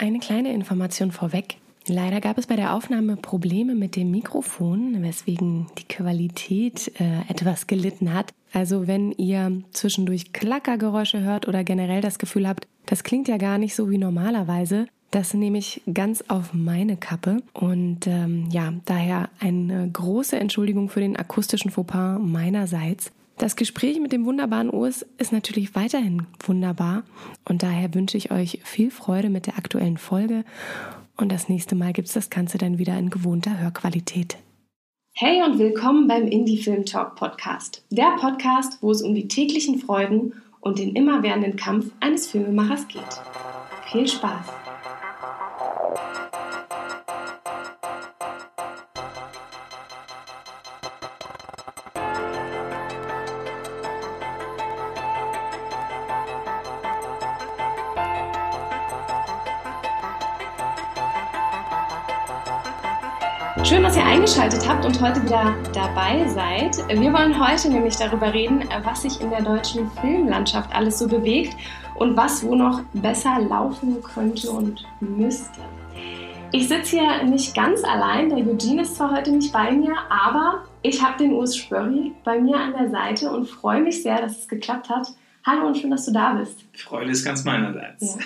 Eine kleine Information vorweg. Leider gab es bei der Aufnahme Probleme mit dem Mikrofon, weswegen die Qualität äh, etwas gelitten hat. Also wenn ihr zwischendurch Klackergeräusche hört oder generell das Gefühl habt, das klingt ja gar nicht so wie normalerweise, das nehme ich ganz auf meine Kappe. Und ähm, ja, daher eine große Entschuldigung für den akustischen Fauxpas meinerseits. Das Gespräch mit dem wunderbaren Urs ist natürlich weiterhin wunderbar und daher wünsche ich euch viel Freude mit der aktuellen Folge und das nächste Mal gibt es das Ganze dann wieder in gewohnter Hörqualität. Hey und willkommen beim Indie Film Talk Podcast. Der Podcast, wo es um die täglichen Freuden und den immerwährenden Kampf eines Filmemachers geht. Viel Spaß! Dass ihr eingeschaltet habt und heute wieder dabei seid. Wir wollen heute nämlich darüber reden, was sich in der deutschen Filmlandschaft alles so bewegt und was wo noch besser laufen könnte und müsste. Ich sitze hier nicht ganz allein, der Eugene ist zwar heute nicht bei mir, aber ich habe den Urs Spörri bei mir an der Seite und freue mich sehr, dass es geklappt hat. Hallo und schön, dass du da bist. Freude ist ganz meinerseits. Ja.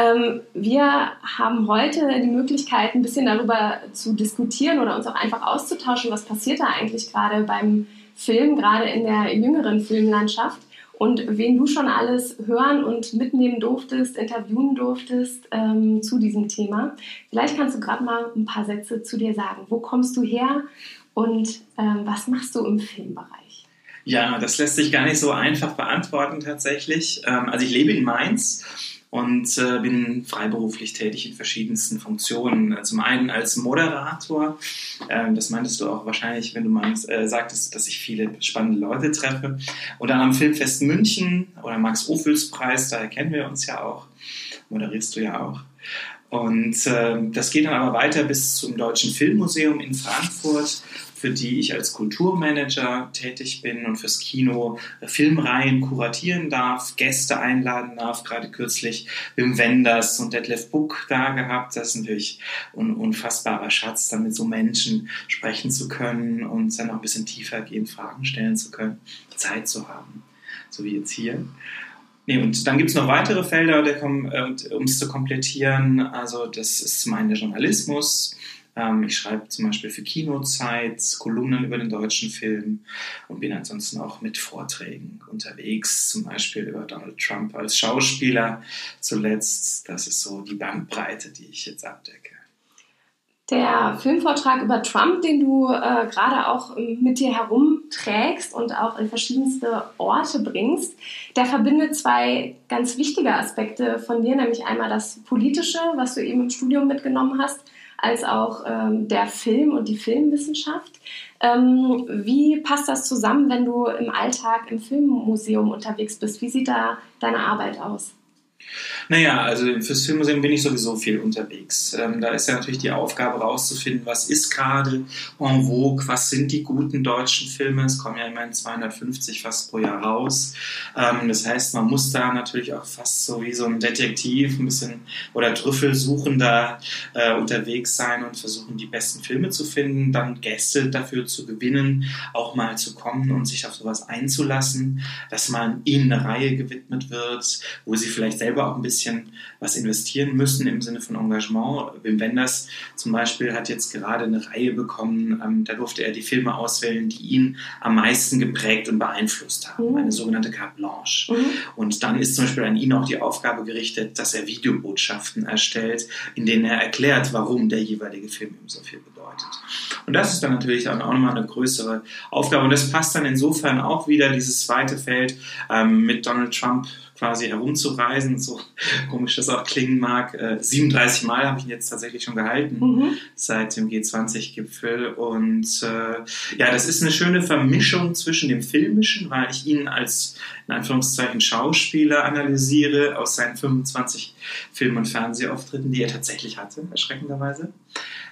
Ähm, wir haben heute die Möglichkeit, ein bisschen darüber zu diskutieren oder uns auch einfach auszutauschen, was passiert da eigentlich gerade beim Film, gerade in der jüngeren Filmlandschaft und wen du schon alles hören und mitnehmen durftest, interviewen durftest ähm, zu diesem Thema. Vielleicht kannst du gerade mal ein paar Sätze zu dir sagen. Wo kommst du her und ähm, was machst du im Filmbereich? Ja, das lässt sich gar nicht so einfach beantworten tatsächlich. Ähm, also ich lebe in Mainz und äh, bin freiberuflich tätig in verschiedensten Funktionen. Äh, zum einen als Moderator, äh, das meintest du auch wahrscheinlich, wenn du meinst, äh, sagtest, dass ich viele spannende Leute treffe. Und dann am Filmfest München oder Max-Ophüls-Preis, daher kennen wir uns ja auch, moderierst du ja auch. Und äh, das geht dann aber weiter bis zum Deutschen Filmmuseum in Frankfurt, für die ich als Kulturmanager tätig bin und fürs Kino Filmreihen kuratieren darf, Gäste einladen darf. Gerade kürzlich Wim Wenders und Detlef Buck da gehabt. Das ist natürlich ein unfassbarer Schatz, dann mit so Menschen sprechen zu können und dann auch ein bisschen tiefer gehen, Fragen stellen zu können, Zeit zu haben, so wie jetzt hier. Nee, und dann gibt es noch weitere Felder, äh, um es zu komplettieren. Also das ist zum einen der Journalismus, ich schreibe zum Beispiel für Kinozeit Kolumnen über den deutschen Film und bin ansonsten auch mit Vorträgen unterwegs, zum Beispiel über Donald Trump als Schauspieler zuletzt. Das ist so die Bandbreite, die ich jetzt abdecke. Der Filmvortrag über Trump, den du äh, gerade auch mit dir herumträgst und auch in verschiedenste Orte bringst, der verbindet zwei ganz wichtige Aspekte von dir, nämlich einmal das Politische, was du eben im Studium mitgenommen hast, als auch ähm, der Film und die Filmwissenschaft. Ähm, wie passt das zusammen, wenn du im Alltag im Filmmuseum unterwegs bist? Wie sieht da deine Arbeit aus? Naja, also fürs Filmmuseum bin ich sowieso viel unterwegs. Ähm, da ist ja natürlich die Aufgabe rauszufinden, was ist gerade en vogue, was sind die guten deutschen Filme. Es kommen ja immerhin 250 fast pro Jahr raus. Ähm, das heißt, man muss da natürlich auch fast so wie so ein Detektiv ein bisschen oder Trüffelsuchender äh, unterwegs sein und versuchen, die besten Filme zu finden, dann Gäste dafür zu gewinnen, auch mal zu kommen und sich auf sowas einzulassen, dass man ihnen eine Reihe gewidmet wird, wo sie vielleicht selber auch ein bisschen was investieren müssen im Sinne von Engagement. Wim Wenders zum Beispiel hat jetzt gerade eine Reihe bekommen, ähm, da durfte er die Filme auswählen, die ihn am meisten geprägt und beeinflusst haben, mhm. eine sogenannte Carte Blanche. Mhm. Und dann ist zum Beispiel an ihn auch die Aufgabe gerichtet, dass er Videobotschaften erstellt, in denen er erklärt, warum der jeweilige Film ihm so viel bedeutet. Und das ist dann natürlich auch nochmal eine größere Aufgabe. Und das passt dann insofern auch wieder, dieses zweite Feld ähm, mit Donald Trump quasi herumzureisen, so komisch das auch klingen mag. Äh, 37 Mal habe ich ihn jetzt tatsächlich schon gehalten mhm. seit dem G20-Gipfel. Und äh, ja, das ist eine schöne Vermischung zwischen dem Filmischen, weil ich ihn als in Anführungszeichen Schauspieler analysiere aus seinen 25 Film- und Fernsehauftritten, die er tatsächlich hatte, erschreckenderweise.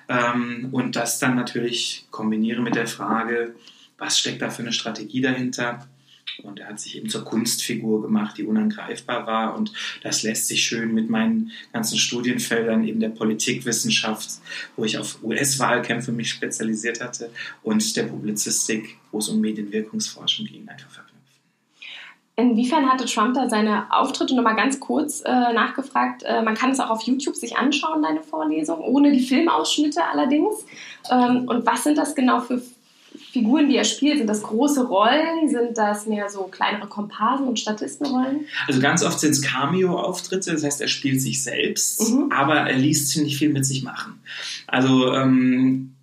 Ähm, und das dann natürlich kombiniere mit der Frage, was steckt da für eine Strategie dahinter? Und er hat sich eben zur Kunstfigur gemacht, die unangreifbar war. Und das lässt sich schön mit meinen ganzen Studienfeldern, eben der Politikwissenschaft, wo ich auf US-Wahlkämpfe mich spezialisiert hatte, und der Publizistik, wo es um Medienwirkungsforschung ging, einfach verknüpfen. Inwiefern hatte Trump da seine Auftritte nochmal ganz kurz äh, nachgefragt? Äh, man kann es auch auf YouTube sich anschauen, deine Vorlesung, ohne die Filmausschnitte allerdings. Ähm, und was sind das genau für Figuren, die er spielt? Sind das große Rollen? Sind das mehr so kleinere Komparsen und Statistenrollen? Also ganz oft sind es Cameo-Auftritte, das heißt, er spielt sich selbst, mhm. aber er liest ziemlich viel mit sich machen. Also ähm,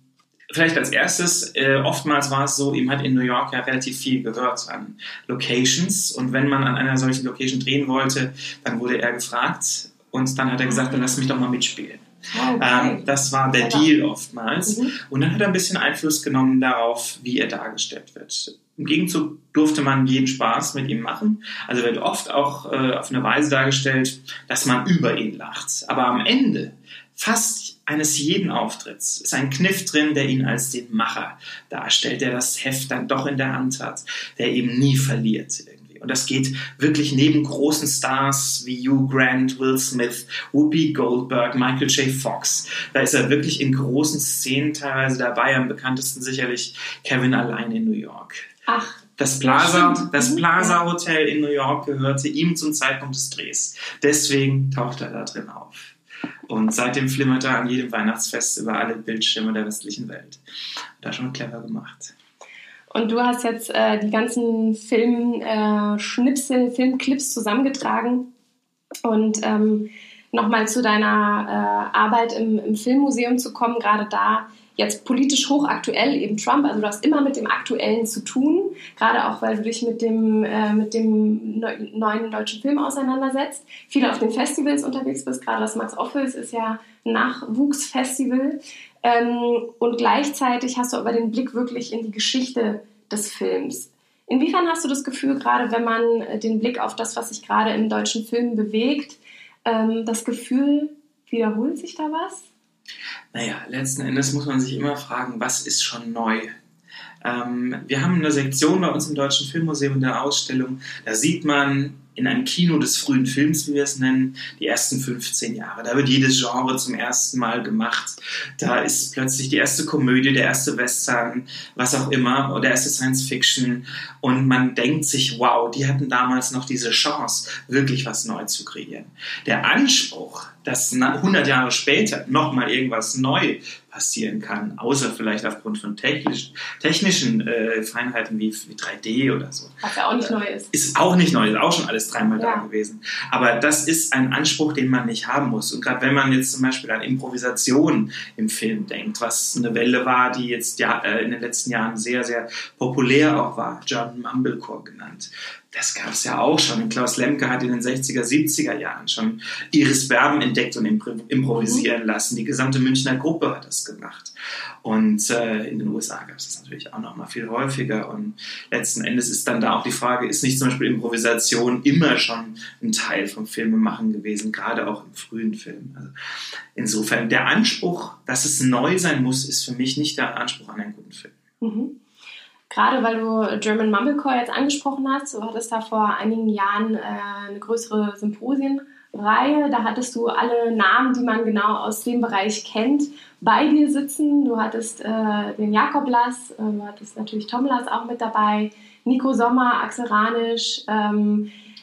Vielleicht als erstes, äh, oftmals war es so, ihm hat in New York ja relativ viel gehört an Locations und wenn man an einer solchen Location drehen wollte, dann wurde er gefragt und dann hat er gesagt, dann lass mich doch mal mitspielen. Okay. Ähm, das war der Deal oftmals. Mhm. Und dann hat er ein bisschen Einfluss genommen darauf, wie er dargestellt wird. Im Gegenzug durfte man jeden Spaß mit ihm machen. Also wird oft auch äh, auf eine Weise dargestellt, dass man über ihn lacht. Aber am Ende, fast eines jeden Auftritts, ist ein Kniff drin, der ihn als den Macher darstellt, der das Heft dann doch in der Hand hat, der eben nie verliert. Und das geht wirklich neben großen Stars wie Hugh Grant, Will Smith, Whoopi Goldberg, Michael J. Fox. Da ist er wirklich in großen Szenen teilweise dabei. Am bekanntesten sicherlich Kevin allein in New York. Ach. Das Plaza, das mhm. Plaza Hotel in New York gehörte ihm zum Zeitpunkt des Drehs. Deswegen taucht er da drin auf. Und seitdem flimmert er an jedem Weihnachtsfest über alle Bildschirme der westlichen Welt. Da schon clever gemacht. Und du hast jetzt äh, die ganzen Filmschnipsel, äh, Filmclips zusammengetragen. Und ähm, nochmal zu deiner äh, Arbeit im, im, Filmmuseum zu kommen, gerade da jetzt politisch hochaktuell eben Trump. Also du hast immer mit dem Aktuellen zu tun, gerade auch weil du dich mit dem, äh, mit dem neuen deutschen Film auseinandersetzt. Viele auf den Festivals unterwegs bist, gerade das Max Office ist ja ein Nachwuchsfestival. Ähm, und gleichzeitig hast du aber den Blick wirklich in die Geschichte des Films. Inwiefern hast du das Gefühl, gerade wenn man äh, den Blick auf das, was sich gerade im deutschen Film bewegt, ähm, das Gefühl, wiederholt sich da was? Naja, letzten Endes muss man sich immer fragen, was ist schon neu? Ähm, wir haben eine Sektion bei uns im Deutschen Filmmuseum in der Ausstellung, da sieht man in einem Kino des frühen Films, wie wir es nennen, die ersten 15 Jahre. Da wird jedes Genre zum ersten Mal gemacht. Da ist plötzlich die erste Komödie, der erste Western, was auch immer, oder der erste Science Fiction. Und man denkt sich, wow, die hatten damals noch diese Chance, wirklich was neu zu kreieren. Der Anspruch, dass 100 Jahre später nochmal irgendwas neu passieren kann, außer vielleicht aufgrund von technisch, technischen äh, Feinheiten wie, wie 3D oder so. Was ja auch nicht neu ist. Ist auch nicht neu, ist auch schon alles dreimal ja. da gewesen. Aber das ist ein Anspruch, den man nicht haben muss. Und gerade wenn man jetzt zum Beispiel an Improvisation im Film denkt, was eine Welle war, die jetzt ja, äh, in den letzten Jahren sehr, sehr populär auch war, John Mumblecore genannt das gab es ja auch schon. Und Klaus Lemke hat in den 60er, 70er Jahren schon Iris Berben entdeckt und improvisieren mhm. lassen. Die gesamte Münchner Gruppe hat das gemacht. Und äh, in den USA gab es das natürlich auch noch mal viel häufiger. Und letzten Endes ist dann da auch die Frage, ist nicht zum Beispiel Improvisation immer schon ein Teil vom Filmemachen gewesen, gerade auch im frühen Film. Also insofern, der Anspruch, dass es neu sein muss, ist für mich nicht der Anspruch an einen guten Film. Mhm gerade weil du German Mumblecore jetzt angesprochen hast, du hattest da vor einigen Jahren äh, eine größere Symposienreihe. Da hattest du alle Namen, die man genau aus dem Bereich kennt, bei dir sitzen. Du hattest äh, den Jakob Lass, äh, du hattest natürlich Tom Lass auch mit dabei, Nico Sommer, Axel Ranisch.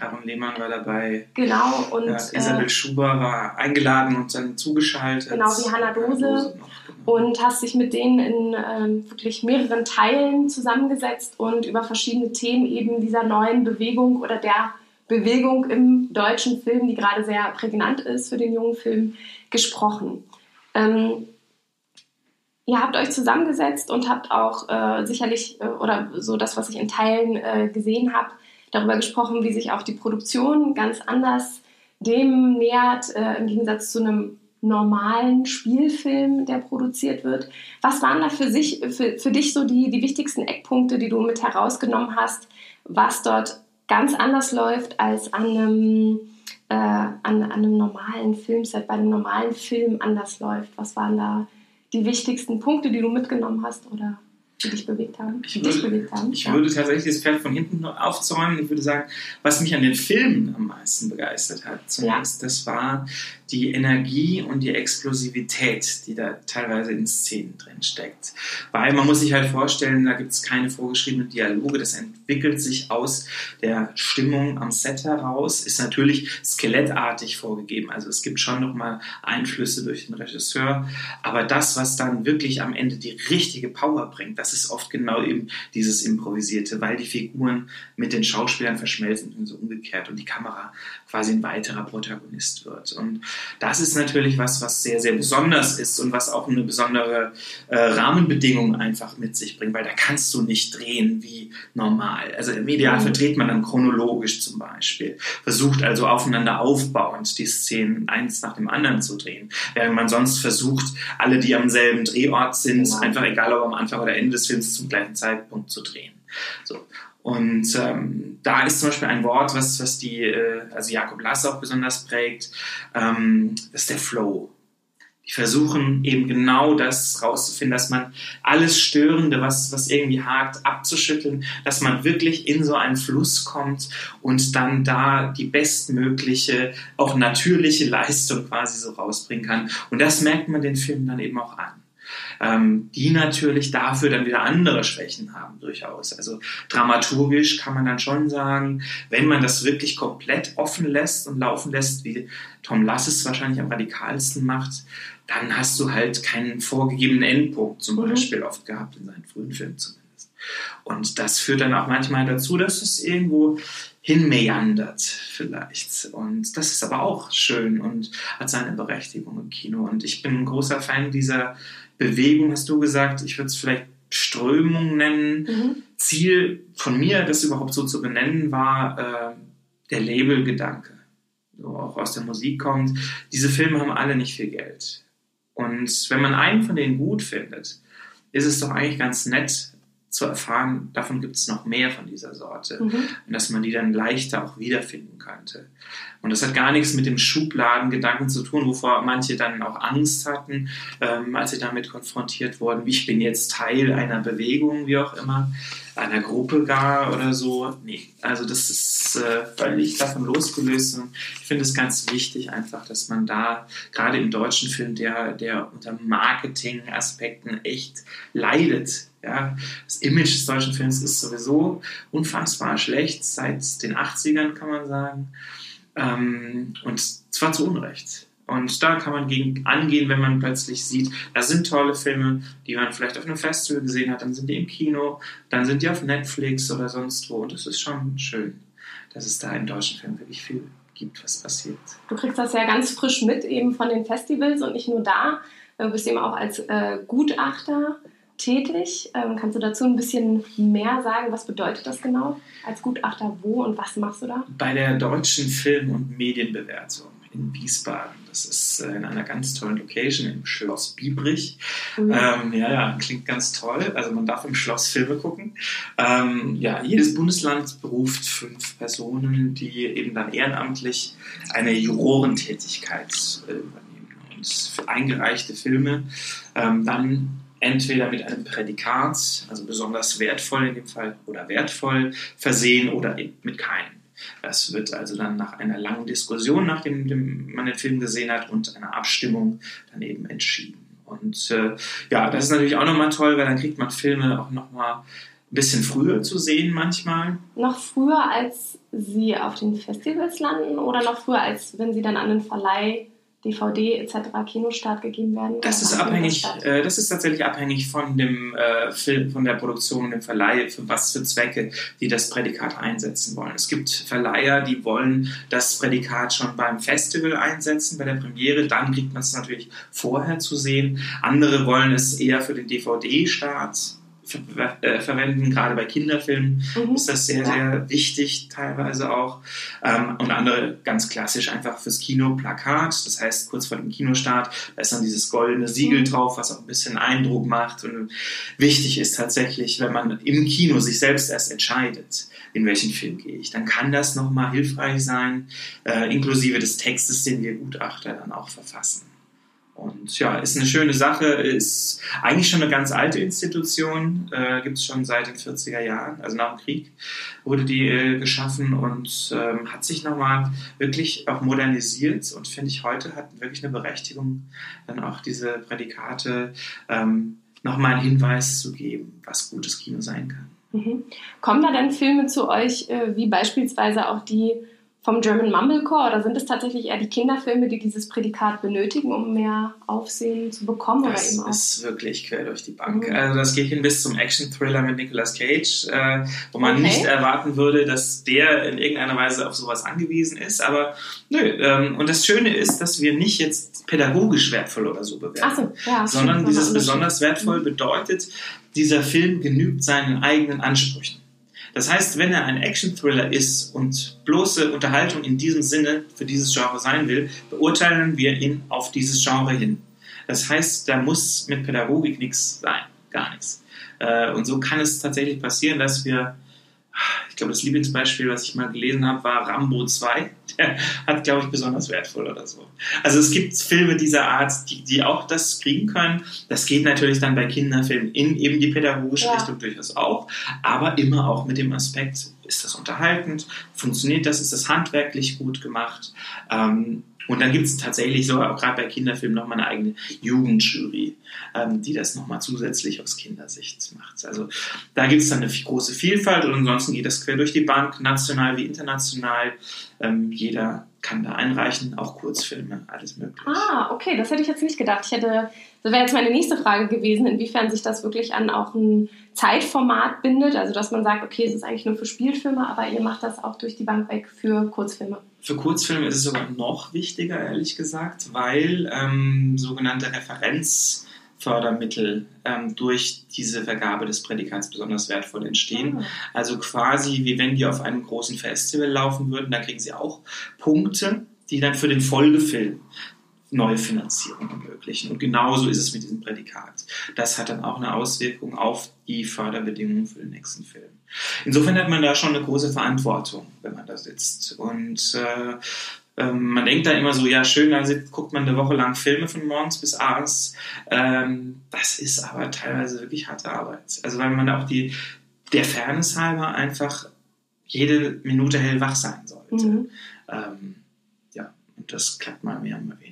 Ähm, Aaron Lehmann war dabei. Genau. Und, ja, Isabel äh, Schuber war eingeladen und dann zugeschaltet. Genau, wie Hanna Dose. Dose noch und hast dich mit denen in äh, wirklich mehreren Teilen zusammengesetzt und über verschiedene Themen eben dieser neuen Bewegung oder der Bewegung im deutschen Film, die gerade sehr prägnant ist für den jungen Film, gesprochen. Ähm, ihr habt euch zusammengesetzt und habt auch äh, sicherlich, äh, oder so das, was ich in Teilen äh, gesehen habe, darüber gesprochen, wie sich auch die Produktion ganz anders dem nähert, äh, im Gegensatz zu einem normalen Spielfilm, der produziert wird. Was waren da für, sich, für, für dich so die, die wichtigsten Eckpunkte, die du mit herausgenommen hast, was dort ganz anders läuft als an einem, äh, an, an einem normalen Filmset, bei einem normalen Film anders läuft? Was waren da die wichtigsten Punkte, die du mitgenommen hast? Oder? Die dich bewegt haben? Ich, würde, bewegt haben? ich ja. würde tatsächlich das Pferd von hinten aufzäumen. Ich würde sagen, was mich an den Filmen am meisten begeistert hat, zunächst, ja. das war die Energie und die Explosivität, die da teilweise in Szenen drin steckt. Weil man muss sich halt vorstellen, da gibt es keine vorgeschriebenen Dialoge, das entwickelt sich aus der Stimmung am Set heraus, ist natürlich skelettartig vorgegeben. Also es gibt schon nochmal Einflüsse durch den Regisseur, aber das, was dann wirklich am Ende die richtige Power bringt, das ist oft genau eben dieses Improvisierte, weil die Figuren mit den Schauspielern verschmelzen und so umgekehrt und die Kamera quasi ein weiterer Protagonist wird. Und das ist natürlich was, was sehr, sehr besonders ist und was auch eine besondere äh, Rahmenbedingung einfach mit sich bringt, weil da kannst du nicht drehen wie normal. Also im Idealfall mhm. dreht man dann chronologisch zum Beispiel, versucht also aufeinander aufbauend die Szenen eins nach dem anderen zu drehen, während man sonst versucht, alle, die am selben Drehort sind, genau. einfach egal ob am Anfang oder Ende des Films zum gleichen Zeitpunkt zu drehen. So. Und ähm, da ist zum Beispiel ein Wort, was, was die, äh, also Jakob Lass auch besonders prägt, ähm, das ist der Flow. Die versuchen eben genau das rauszufinden, dass man alles Störende, was, was irgendwie hakt, abzuschütteln, dass man wirklich in so einen Fluss kommt und dann da die bestmögliche, auch natürliche Leistung quasi so rausbringen kann. Und das merkt man den Film dann eben auch an ähm, die natürlich dafür dann wieder andere Schwächen haben durchaus. Also dramaturgisch kann man dann schon sagen, wenn man das wirklich komplett offen lässt und laufen lässt, wie Tom Lass es wahrscheinlich am radikalsten macht, dann hast du halt keinen vorgegebenen Endpunkt zum mhm. Beispiel oft gehabt in seinen frühen Filmen zumindest. Und das führt dann auch manchmal dazu, dass es irgendwo hinmeandert vielleicht. Und das ist aber auch schön und hat seine Berechtigung im Kino. Und ich bin ein großer Fan dieser Bewegung, hast du gesagt. Ich würde es vielleicht Strömung nennen. Mhm. Ziel von mir, das überhaupt so zu benennen, war äh, der Labelgedanke. So auch aus der Musik kommt. Diese Filme haben alle nicht viel Geld. Und wenn man einen von denen gut findet, ist es doch eigentlich ganz nett, zu erfahren, davon gibt es noch mehr von dieser Sorte mhm. und dass man die dann leichter auch wiederfinden könnte. Und das hat gar nichts mit dem Schubladengedanken zu tun, wovor manche dann auch Angst hatten, ähm, als sie damit konfrontiert wurden. Ich bin jetzt Teil einer Bewegung, wie auch immer, einer Gruppe gar oder so. Nee, also das ist äh, völlig davon losgelöst. Und ich finde es ganz wichtig einfach, dass man da gerade im deutschen Film, der, der unter Marketing-Aspekten echt leidet, ja, das Image des deutschen Films ist sowieso unfassbar schlecht, seit den 80ern kann man sagen. Ähm, und zwar zu Unrecht. Und da kann man gegen angehen, wenn man plötzlich sieht, da sind tolle Filme, die man vielleicht auf einem Festival gesehen hat, dann sind die im Kino, dann sind die auf Netflix oder sonst wo. Und das ist schon schön, dass es da im deutschen Film wirklich viel gibt, was passiert. Du kriegst das ja ganz frisch mit, eben von den Festivals und nicht nur da. Du bist eben auch als äh, Gutachter tätig. Ähm, kannst du dazu ein bisschen mehr sagen? Was bedeutet das genau als Gutachter? Wo und was machst du da? Bei der Deutschen Film- und Medienbewertung in Wiesbaden. Das ist äh, in einer ganz tollen Location im Schloss Biebrich. Mhm. Ähm, ja, ja, klingt ganz toll. Also man darf im Schloss Filme gucken. Ähm, ja, jedes Bundesland beruft fünf Personen, die eben dann ehrenamtlich eine Jurorentätigkeit äh, übernehmen und für eingereichte Filme ähm, dann entweder mit einem Prädikat, also besonders wertvoll in dem Fall oder wertvoll versehen oder mit keinem. Das wird also dann nach einer langen Diskussion, nachdem man den Film gesehen hat und einer Abstimmung dann eben entschieden. Und äh, ja, das ist natürlich auch nochmal toll, weil dann kriegt man Filme auch nochmal ein bisschen früher zu sehen manchmal. Noch früher, als sie auf den Festivals landen oder noch früher, als wenn sie dann an den Verleih DVD etc. Kinostart gegeben werden? Das ist abhängig, äh, das ist tatsächlich abhängig von dem äh, Film, von der Produktion und dem Verleih, für was für Zwecke die das Prädikat einsetzen wollen. Es gibt Verleiher, die wollen das Prädikat schon beim Festival einsetzen, bei der Premiere, dann kriegt man es natürlich vorher zu sehen. Andere wollen es eher für den DVD-Start ver äh, verwenden. Gerade bei Kinderfilmen mhm. ist das sehr, sehr wichtig, teilweise auch. Ähm, und andere ganz klassisch einfach fürs Kino Plakat. Das heißt, kurz vor dem Kinostart, da ist dann dieses goldene Siegel mhm. drauf, was auch ein bisschen Eindruck macht. Und wichtig ist tatsächlich, wenn man im Kino sich selbst erst entscheidet, in welchen Film gehe ich, dann kann das nochmal hilfreich sein, äh, inklusive des Textes, den wir Gutachter dann auch verfassen. Und ja, ist eine schöne Sache, ist eigentlich schon eine ganz alte Institution, äh, gibt es schon seit den 40er Jahren, also nach dem Krieg wurde die äh, geschaffen und ähm, hat sich nochmal wirklich auch modernisiert und finde ich heute hat wirklich eine Berechtigung, dann auch diese Prädikate ähm, nochmal einen Hinweis zu geben, was gutes Kino sein kann. Mhm. Kommen da denn Filme zu euch, äh, wie beispielsweise auch die vom German Mumblecore oder sind es tatsächlich eher die Kinderfilme, die dieses Prädikat benötigen, um mehr Aufsehen zu bekommen? Das oder eben ist wirklich quer durch die Bank. Mhm. Also das geht hin bis zum Action-Thriller mit Nicolas Cage, äh, wo man okay. nicht erwarten würde, dass der in irgendeiner Weise auf sowas angewiesen ist. Aber nö. Ähm, und das Schöne ist, dass wir nicht jetzt pädagogisch wertvoll oder so bewerten, so, ja, sondern dieses besonders wertvoll mhm. bedeutet, dieser Film genügt seinen eigenen Ansprüchen. Das heißt, wenn er ein Action-Thriller ist und bloße Unterhaltung in diesem Sinne für dieses Genre sein will, beurteilen wir ihn auf dieses Genre hin. Das heißt, da muss mit Pädagogik nichts sein, gar nichts. Äh, und so kann es tatsächlich passieren, dass wir ich glaube, das Lieblingsbeispiel, was ich mal gelesen habe, war Rambo 2. Der hat, glaube ich, besonders wertvoll oder so. Also es gibt Filme dieser Art, die, die auch das kriegen können. Das geht natürlich dann bei Kinderfilmen in eben die pädagogische ja. Richtung durchaus auch, aber immer auch mit dem Aspekt, ist das unterhaltend, funktioniert das, ist das handwerklich gut gemacht. Ähm, und dann gibt es tatsächlich sogar auch gerade bei Kinderfilmen nochmal eine eigene Jugendjury, ähm, die das nochmal zusätzlich aus Kindersicht macht. Also da gibt es dann eine große Vielfalt und ansonsten geht das quer durch die Bank, national wie international. Ähm, jeder kann da einreichen, auch Kurzfilme, alles mögliche. Ah, okay, das hätte ich jetzt nicht gedacht. Ich hätte, das wäre jetzt meine nächste Frage gewesen, inwiefern sich das wirklich an auch ein Zeitformat bindet, also dass man sagt, okay, es ist eigentlich nur für Spielfilme, aber ihr macht das auch durch die Bank weg für Kurzfilme. Für Kurzfilme ist es sogar noch wichtiger, ehrlich gesagt, weil ähm, sogenannte Referenzfördermittel ähm, durch diese Vergabe des Prädikats besonders wertvoll entstehen. Ah. Also quasi wie wenn die auf einem großen Festival laufen würden, da kriegen sie auch Punkte, die dann für den Folgefilm neue Finanzierung ermöglichen. Und genauso ist es mit diesem Prädikat. Das hat dann auch eine Auswirkung auf die Förderbedingungen für den nächsten Film. Insofern hat man da schon eine große Verantwortung, wenn man da sitzt. Und äh, ähm, man denkt da immer so, ja schön, da sitzt, guckt man eine Woche lang Filme von morgens bis abends. Ähm, das ist aber teilweise wirklich harte Arbeit. Also weil man auch die, der Fairness halber einfach jede Minute hellwach sein sollte. Mhm. Ähm, ja, und das klappt mal mehr und mal weniger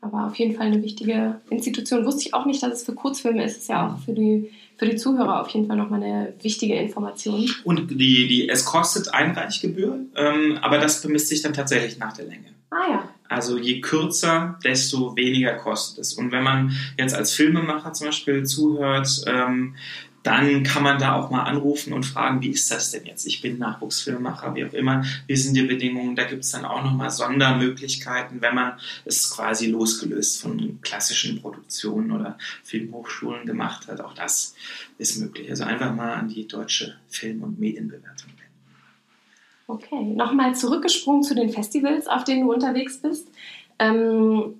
aber auf jeden Fall eine wichtige Institution. Wusste ich auch nicht, dass es für Kurzfilme ist. Es ist ja auch für die, für die Zuhörer auf jeden Fall nochmal eine wichtige Information. Und die, die, es kostet Einreichgebühr, ähm, aber das bemisst sich dann tatsächlich nach der Länge. Ah ja. Also je kürzer, desto weniger kostet es. Und wenn man jetzt als Filmemacher zum Beispiel zuhört, ähm, dann kann man da auch mal anrufen und fragen, wie ist das denn jetzt? Ich bin Nachwuchsfilmemacher, wie auch immer, wie sind die Bedingungen? Da gibt es dann auch nochmal Sondermöglichkeiten, wenn man es quasi losgelöst von klassischen Produktionen oder Filmhochschulen gemacht hat. Auch das ist möglich. Also einfach mal an die deutsche Film- und Medienbewertung. Okay, nochmal zurückgesprungen zu den Festivals, auf denen du unterwegs bist. Ähm,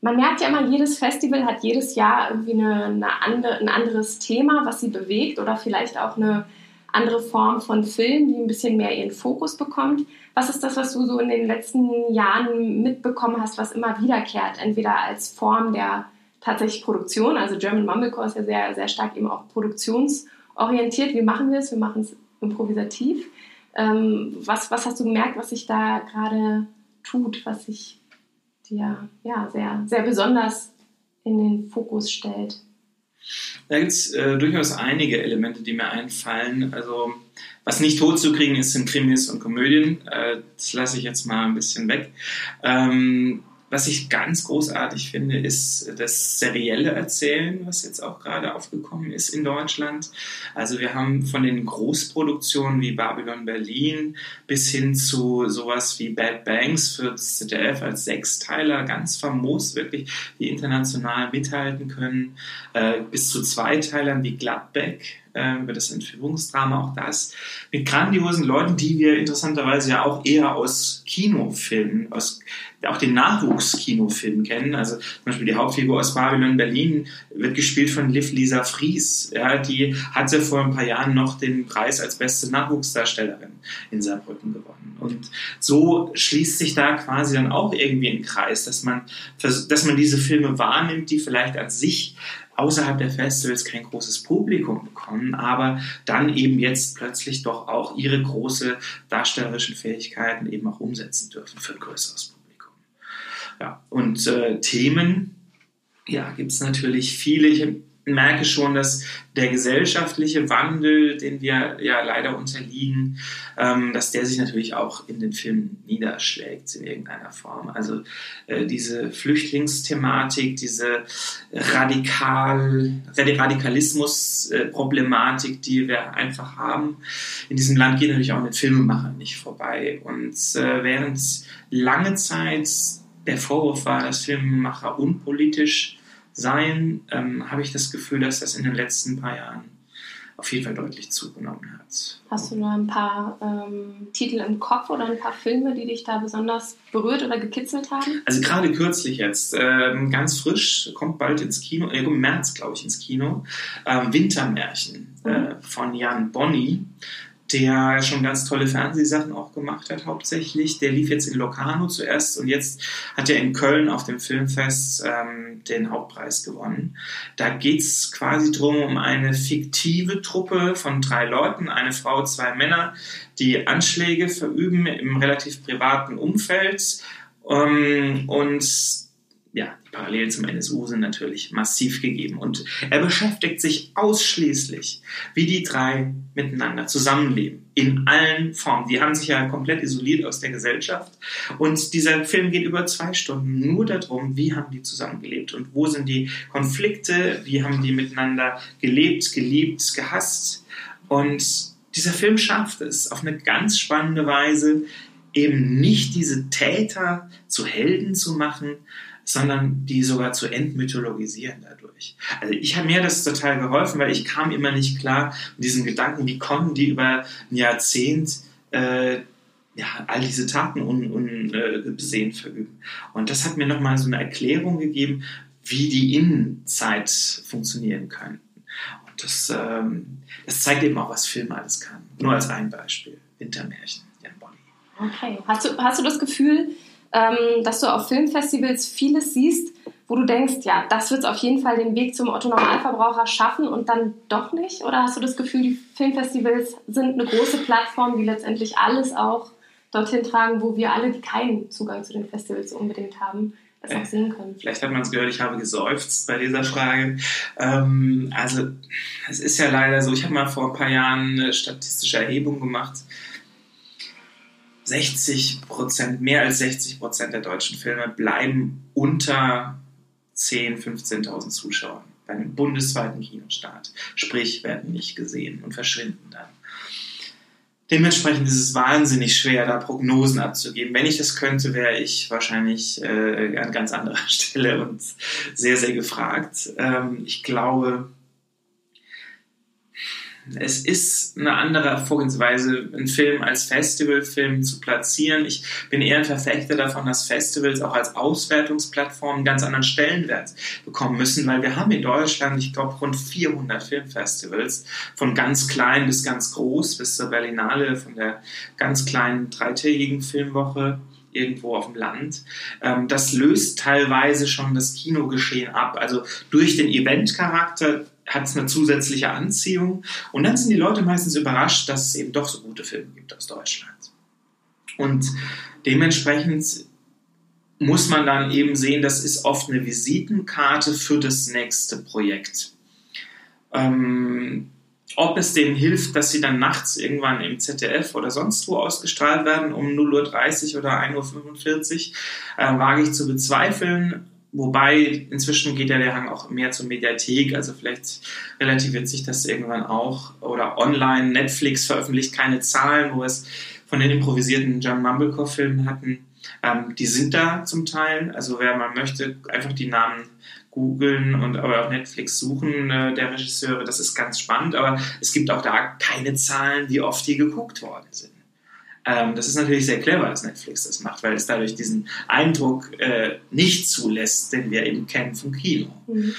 man merkt ja immer, jedes Festival hat jedes Jahr irgendwie eine, eine andere, ein anderes Thema, was sie bewegt oder vielleicht auch eine andere Form von Film, die ein bisschen mehr ihren Fokus bekommt. Was ist das, was du so in den letzten Jahren mitbekommen hast, was immer wiederkehrt? Entweder als Form der tatsächlich Produktion, also German Mumblecore ist ja sehr, sehr stark eben auch produktionsorientiert. Wie machen wir es? Wir machen es improvisativ. Ähm, was, was hast du gemerkt, was sich da gerade tut, was sich dir ja, sehr, sehr besonders in den Fokus stellt? Da gibt es äh, durchaus einige Elemente, die mir einfallen. Also, was nicht tot zu kriegen ist, sind Krimis und Komödien. Äh, das lasse ich jetzt mal ein bisschen weg. Ähm, was ich ganz großartig finde, ist das serielle Erzählen, was jetzt auch gerade aufgekommen ist in Deutschland. Also wir haben von den Großproduktionen wie Babylon Berlin bis hin zu sowas wie Bad Banks für ZDF als Sechsteiler, ganz famos, wirklich, die international mithalten können, äh, bis zu Zweiteilern wie Gladbeck, äh, über das Entführungsdrama, auch das, mit grandiosen Leuten, die wir interessanterweise ja auch eher aus Kinofilmen, aus auch den Nachwuchskinofilmen kennen. Also zum Beispiel die Hauptfigur aus Babylon Berlin wird gespielt von Liv Lisa Fries. Ja, die hatte vor ein paar Jahren noch den Preis als beste Nachwuchsdarstellerin in Saarbrücken gewonnen. Und so schließt sich da quasi dann auch irgendwie ein Kreis, dass man, dass man diese Filme wahrnimmt, die vielleicht an sich außerhalb der Festivals kein großes Publikum bekommen, aber dann eben jetzt plötzlich doch auch ihre große darstellerischen Fähigkeiten eben auch umsetzen dürfen für ein größeres Publikum. Ja, und äh, Themen, ja, gibt es natürlich viele. Ich merke schon, dass der gesellschaftliche Wandel, den wir ja leider unterliegen, ähm, dass der sich natürlich auch in den Filmen niederschlägt in irgendeiner Form. Also äh, diese Flüchtlingsthematik, diese Radikal, Radikalismus-Problematik, die wir einfach haben, in diesem Land geht natürlich auch mit Filmemachern nicht vorbei. Und äh, während lange Zeit der Vorwurf war, dass Filmemacher unpolitisch sein, ähm, habe ich das Gefühl, dass das in den letzten paar Jahren auf jeden Fall deutlich zugenommen hat. Hast du da ein paar ähm, Titel im Kopf oder ein paar Filme, die dich da besonders berührt oder gekitzelt haben? Also gerade kürzlich jetzt, ähm, ganz frisch, kommt bald ins Kino, äh, im März glaube ich ins Kino, ähm, Wintermärchen mhm. äh, von Jan Bonny der schon ganz tolle Fernsehsachen auch gemacht hat, hauptsächlich. Der lief jetzt in Locarno zuerst und jetzt hat er in Köln auf dem Filmfest ähm, den Hauptpreis gewonnen. Da geht's quasi drum um eine fiktive Truppe von drei Leuten, eine Frau, zwei Männer, die Anschläge verüben im relativ privaten Umfeld. Ähm, und ja, die Parallelen zum NSU sind natürlich massiv gegeben. Und er beschäftigt sich ausschließlich, wie die drei miteinander zusammenleben. In allen Formen. Die haben sich ja komplett isoliert aus der Gesellschaft. Und dieser Film geht über zwei Stunden nur darum, wie haben die zusammengelebt und wo sind die Konflikte, wie haben die miteinander gelebt, geliebt, gehasst. Und dieser Film schafft es auf eine ganz spannende Weise, eben nicht diese Täter zu Helden zu machen, sondern die sogar zu entmythologisieren dadurch. Also ich habe mir das total geholfen, weil ich kam immer nicht klar mit diesen Gedanken, wie konnten die über ein Jahrzehnt äh, ja, all diese Taten unbesehen un, äh, verüben. Und das hat mir nochmal so eine Erklärung gegeben, wie die Innenzeit funktionieren könnten. Und das, ähm, das zeigt eben auch, was Film alles kann. Nur als ein Beispiel. Wintermärchen, Jan Bonny. Okay. Hast du, hast du das Gefühl, ähm, dass du auf Filmfestivals vieles siehst, wo du denkst, ja, das wird es auf jeden Fall den Weg zum Otto-Normalverbraucher schaffen und dann doch nicht? Oder hast du das Gefühl, die Filmfestivals sind eine große Plattform, die letztendlich alles auch dorthin tragen, wo wir alle, die keinen Zugang zu den Festivals unbedingt haben, das auch sehen können? Vielleicht hat man es gehört, ich habe geseufzt bei dieser Frage. Ähm, also, es ist ja leider so, ich habe mal vor ein paar Jahren eine statistische Erhebung gemacht 60 Prozent, mehr als 60 Prozent der deutschen Filme bleiben unter 10.000, 15.000 Zuschauern bei einem bundesweiten Kinostart. Sprich, werden nicht gesehen und verschwinden dann. Dementsprechend ist es wahnsinnig schwer, da Prognosen abzugeben. Wenn ich das könnte, wäre ich wahrscheinlich äh, an ganz anderer Stelle und sehr, sehr gefragt. Ähm, ich glaube, es ist eine andere Vorgehensweise, einen Film als Festivalfilm zu platzieren. Ich bin eher ein Verfechter davon, dass Festivals auch als Auswertungsplattform einen ganz anderen Stellenwert bekommen müssen, weil wir haben in Deutschland, ich glaube, rund 400 Filmfestivals, von ganz klein bis ganz groß, bis zur Berlinale, von der ganz kleinen dreitägigen Filmwoche irgendwo auf dem Land. Ähm, das löst teilweise schon das Kinogeschehen ab. Also durch den Eventcharakter hat es eine zusätzliche Anziehung. Und dann sind die Leute meistens überrascht, dass es eben doch so gute Filme gibt aus Deutschland. Und dementsprechend muss man dann eben sehen, das ist oft eine Visitenkarte für das nächste Projekt. Ähm, ob es denen hilft, dass sie dann nachts irgendwann im ZDF oder sonst wo ausgestrahlt werden um 0.30 Uhr oder 1.45 Uhr, äh, wage ich zu bezweifeln. Wobei inzwischen geht ja der Hang auch mehr zur Mediathek, also vielleicht relativiert sich das irgendwann auch. Oder online, Netflix veröffentlicht keine Zahlen, wo es von den improvisierten John Mumblecore-Filmen hatten. Ähm, die sind da zum Teil. Also wer mal möchte, einfach die Namen googeln und aber auf Netflix suchen äh, der Regisseure. Das ist ganz spannend. Aber es gibt auch da keine Zahlen, wie oft die geguckt worden sind. Ähm, das ist natürlich sehr clever, dass Netflix das macht, weil es dadurch diesen Eindruck äh, nicht zulässt, den wir eben kennen vom Kino. Mhm.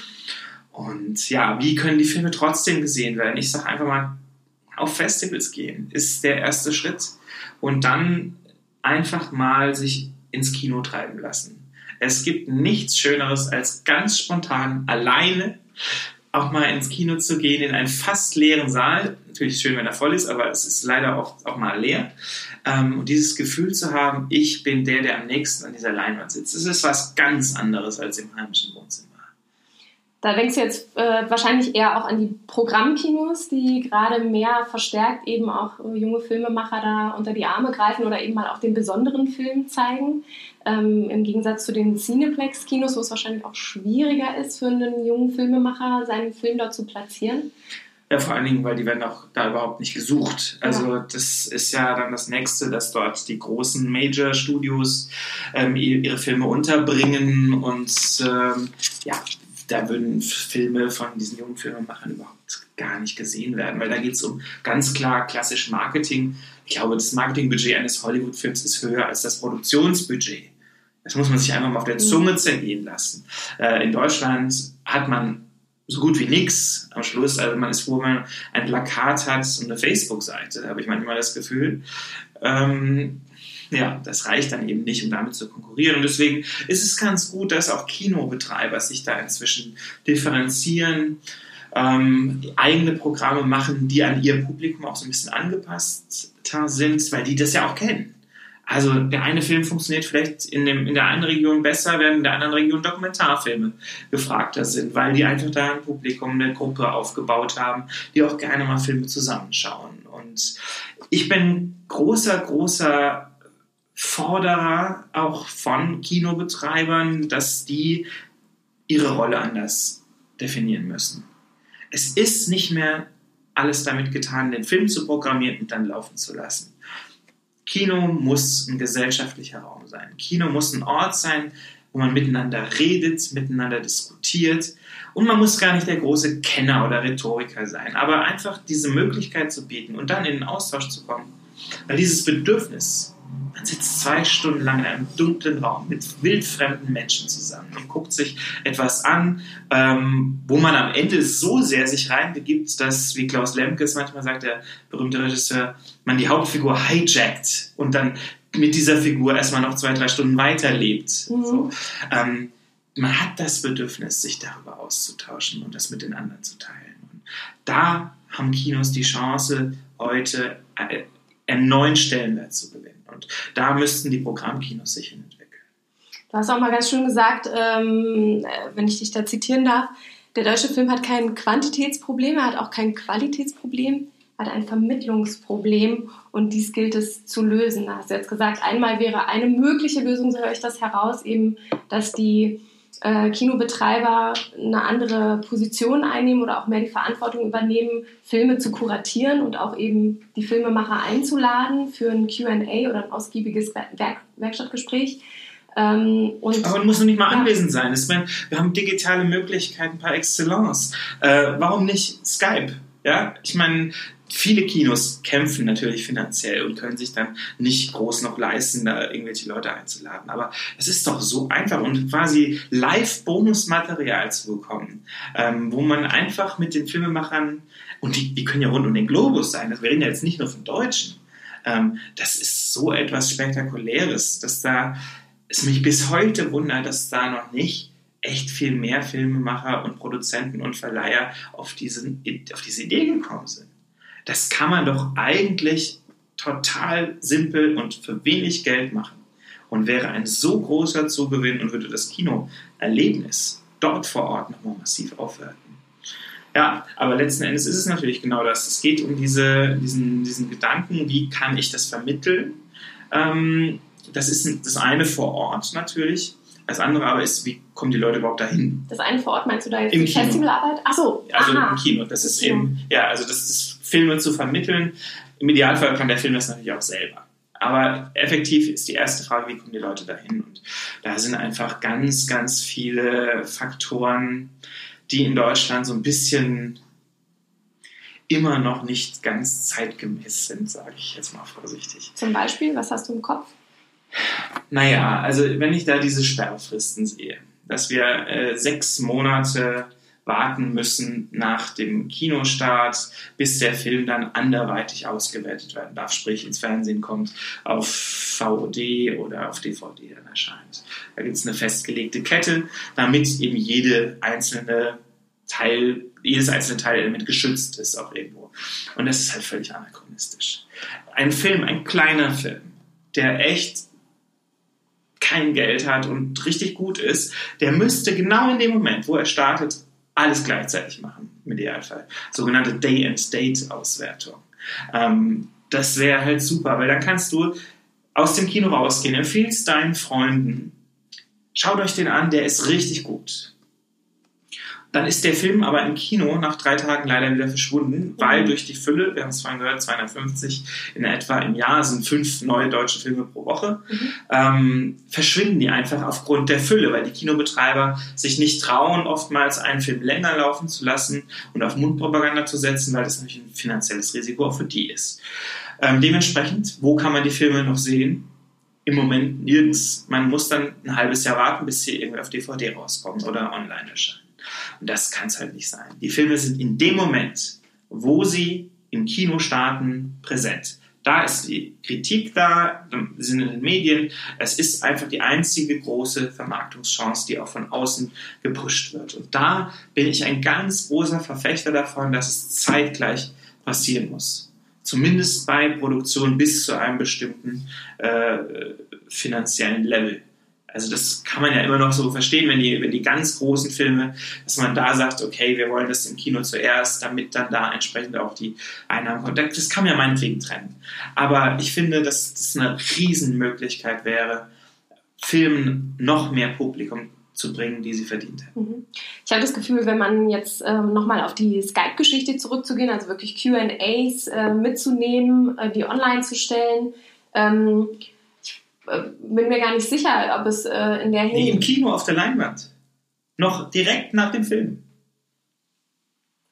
Und ja, wie können die Filme trotzdem gesehen werden? Ich sage einfach mal, auf Festivals gehen ist der erste Schritt. Und dann einfach mal sich ins Kino treiben lassen. Es gibt nichts Schöneres, als ganz spontan alleine auch mal ins Kino zu gehen, in einen fast leeren Saal. Natürlich schön, wenn er voll ist, aber es ist leider auch, auch mal leer. Ähm, und dieses Gefühl zu haben, ich bin der, der am nächsten an dieser Leinwand sitzt, das ist was ganz anderes als im heimischen Wohnzimmer. Da denkst du jetzt äh, wahrscheinlich eher auch an die Programmkinos, die gerade mehr verstärkt eben auch junge Filmemacher da unter die Arme greifen oder eben mal auch den besonderen Film zeigen. Ähm, Im Gegensatz zu den Cineplex-Kinos, wo es wahrscheinlich auch schwieriger ist für einen jungen Filmemacher, seinen Film dort zu platzieren. Ja, vor allen Dingen, weil die werden auch da überhaupt nicht gesucht. Also ja. das ist ja dann das Nächste, dass dort die großen Major-Studios ähm, ihre Filme unterbringen und ähm, ja, da würden Filme von diesen jungen Filmemachern überhaupt gar nicht gesehen werden, weil da geht es um ganz klar klassisch Marketing. Ich glaube, das Marketingbudget eines Hollywood-Films ist höher als das Produktionsbudget. Das muss man sich einfach mal auf der mhm. Zunge zergehen lassen. Äh, in Deutschland hat man so gut wie nichts am Schluss. Also man ist froh, wenn man ein Plakat hat und eine Facebook-Seite. Da habe ich manchmal das Gefühl. Ähm, ja, das reicht dann eben nicht, um damit zu konkurrieren. Und deswegen ist es ganz gut, dass auch Kinobetreiber sich da inzwischen differenzieren, ähm, eigene Programme machen, die an ihr Publikum auch so ein bisschen angepasst sind, weil die das ja auch kennen. Also der eine Film funktioniert vielleicht in, dem, in der einen Region besser, während in der anderen Region Dokumentarfilme gefragter sind, weil die einfach da ein Publikum, eine Gruppe aufgebaut haben, die auch gerne mal Filme zusammenschauen. Und ich bin großer, großer Forderer auch von Kinobetreibern, dass die ihre Rolle anders definieren müssen. Es ist nicht mehr alles damit getan, den Film zu programmieren und dann laufen zu lassen. Kino muss ein gesellschaftlicher Raum sein. Kino muss ein Ort sein, wo man miteinander redet, miteinander diskutiert. Und man muss gar nicht der große Kenner oder Rhetoriker sein, aber einfach diese Möglichkeit zu bieten und dann in den Austausch zu kommen. Weil dieses Bedürfnis, man sitzt zwei Stunden lang in einem dunklen Raum mit wildfremden Menschen zusammen und guckt sich etwas an, ähm, wo man am Ende so sehr sich reinbegibt, dass, wie Klaus Lemkes manchmal sagt, der berühmte Regisseur, man die Hauptfigur hijackt und dann mit dieser Figur erstmal noch zwei, drei Stunden weiterlebt. Mhm. So. Ähm, man hat das Bedürfnis, sich darüber auszutauschen und das mit den anderen zu teilen. Und da haben Kinos die Chance, heute äh, einen neuen Stellenwert zu gewinnen. Und da müssten die Programmkinos sich hin entwickeln. Du hast auch mal ganz schön gesagt, ähm, äh, wenn ich dich da zitieren darf, der deutsche Film hat kein Quantitätsproblem, er hat auch kein Qualitätsproblem, er hat ein Vermittlungsproblem und dies gilt es zu lösen. Da hast du jetzt gesagt, einmal wäre eine mögliche Lösung, so höre ich das heraus, eben, dass die äh, Kinobetreiber eine andere Position einnehmen oder auch mehr die Verantwortung übernehmen, Filme zu kuratieren und auch eben die Filmemacher einzuladen für ein QA oder ein ausgiebiges Werk Werkstattgespräch. Ähm, Aber man muss nicht mal ja. anwesend sein. Meine, wir haben digitale Möglichkeiten par excellence. Äh, warum nicht Skype? Ja, ich meine, viele Kinos kämpfen natürlich finanziell und können sich dann nicht groß noch leisten, da irgendwelche Leute einzuladen. Aber es ist doch so einfach und quasi Live-Bonusmaterial zu bekommen, ähm, wo man einfach mit den Filmemachern, und die, die können ja rund um den Globus sein, wir reden ja jetzt nicht nur von Deutschen, ähm, das ist so etwas Spektakuläres, dass da es mich bis heute wundert, dass da noch nicht echt viel mehr Filmemacher und Produzenten und Verleiher auf, diesen, auf diese Idee gekommen sind. Das kann man doch eigentlich total simpel und für wenig Geld machen und wäre ein so großer Zugewinn und würde das Kinoerlebnis dort vor Ort nochmal massiv aufwerten. Ja, aber letzten Endes ist es natürlich genau das. Es geht um diese, diesen, diesen Gedanken, wie kann ich das vermitteln? Ähm, das ist das eine vor Ort natürlich. Das andere aber ist, wie kommen die Leute überhaupt dahin? Das eine vor Ort meinst du da jetzt Im die Kino. Festivalarbeit? Achso, also aha. im Kino. Das ist eben, ja, also das ist Filme zu vermitteln. Im Idealfall kann der Film das natürlich auch selber. Aber effektiv ist die erste Frage, wie kommen die Leute dahin? Und da sind einfach ganz, ganz viele Faktoren, die in Deutschland so ein bisschen immer noch nicht ganz zeitgemäß sind, sage ich jetzt mal vorsichtig. Zum Beispiel, was hast du im Kopf? Naja, also wenn ich da diese Sperrfristen sehe, dass wir äh, sechs Monate warten müssen nach dem Kinostart, bis der Film dann anderweitig ausgewertet werden darf, sprich ins Fernsehen kommt, auf VOD oder auf DVD dann erscheint. Da gibt es eine festgelegte Kette, damit eben jede einzelne Teil, jedes einzelne Teilelement geschützt ist auch irgendwo. Und das ist halt völlig anachronistisch. Ein Film, ein kleiner Film, der echt kein Geld hat und richtig gut ist, der müsste genau in dem Moment, wo er startet, alles gleichzeitig machen, im Idealfall. Sogenannte Day-and-Date-Auswertung. Ähm, das wäre halt super, weil dann kannst du aus dem Kino rausgehen, empfiehlst deinen Freunden, schaut euch den an, der ist richtig gut. Dann ist der Film aber im Kino nach drei Tagen leider wieder verschwunden, weil mhm. durch die Fülle, wir haben es vorhin gehört, 250 in etwa im Jahr sind fünf neue deutsche Filme pro Woche, mhm. ähm, verschwinden die einfach aufgrund der Fülle, weil die Kinobetreiber sich nicht trauen, oftmals einen Film länger laufen zu lassen und auf Mundpropaganda zu setzen, weil das nämlich ein finanzielles Risiko auch für die ist. Ähm, dementsprechend, wo kann man die Filme noch sehen? Im Moment nirgends. Man muss dann ein halbes Jahr warten, bis sie irgendwie auf DVD rauskommen oder online erscheinen. Und das kann es halt nicht sein. Die Filme sind in dem Moment, wo sie im Kino starten, präsent. Da ist die Kritik da, sind in den Medien. Es ist einfach die einzige große Vermarktungschance, die auch von außen gepusht wird. Und da bin ich ein ganz großer Verfechter davon, dass es zeitgleich passieren muss. Zumindest bei Produktion bis zu einem bestimmten äh, finanziellen Level. Also das kann man ja immer noch so verstehen, wenn die, wenn die ganz großen Filme, dass man da sagt, okay, wir wollen das im Kino zuerst, damit dann da entsprechend auch die Einnahmen kommen. Das kann man ja meinetwegen trennen. Aber ich finde, dass das eine Riesenmöglichkeit wäre, Filmen noch mehr Publikum zu bringen, die sie verdient haben. Mhm. Ich habe das Gefühl, wenn man jetzt ähm, nochmal auf die Skype-Geschichte zurückzugehen, also wirklich QAs äh, mitzunehmen, äh, die online zu stellen, ähm, äh, bin mir gar nicht sicher, ob es äh, in der Hinsicht. Nee, im Kino auf der Leinwand. Noch direkt nach dem Film.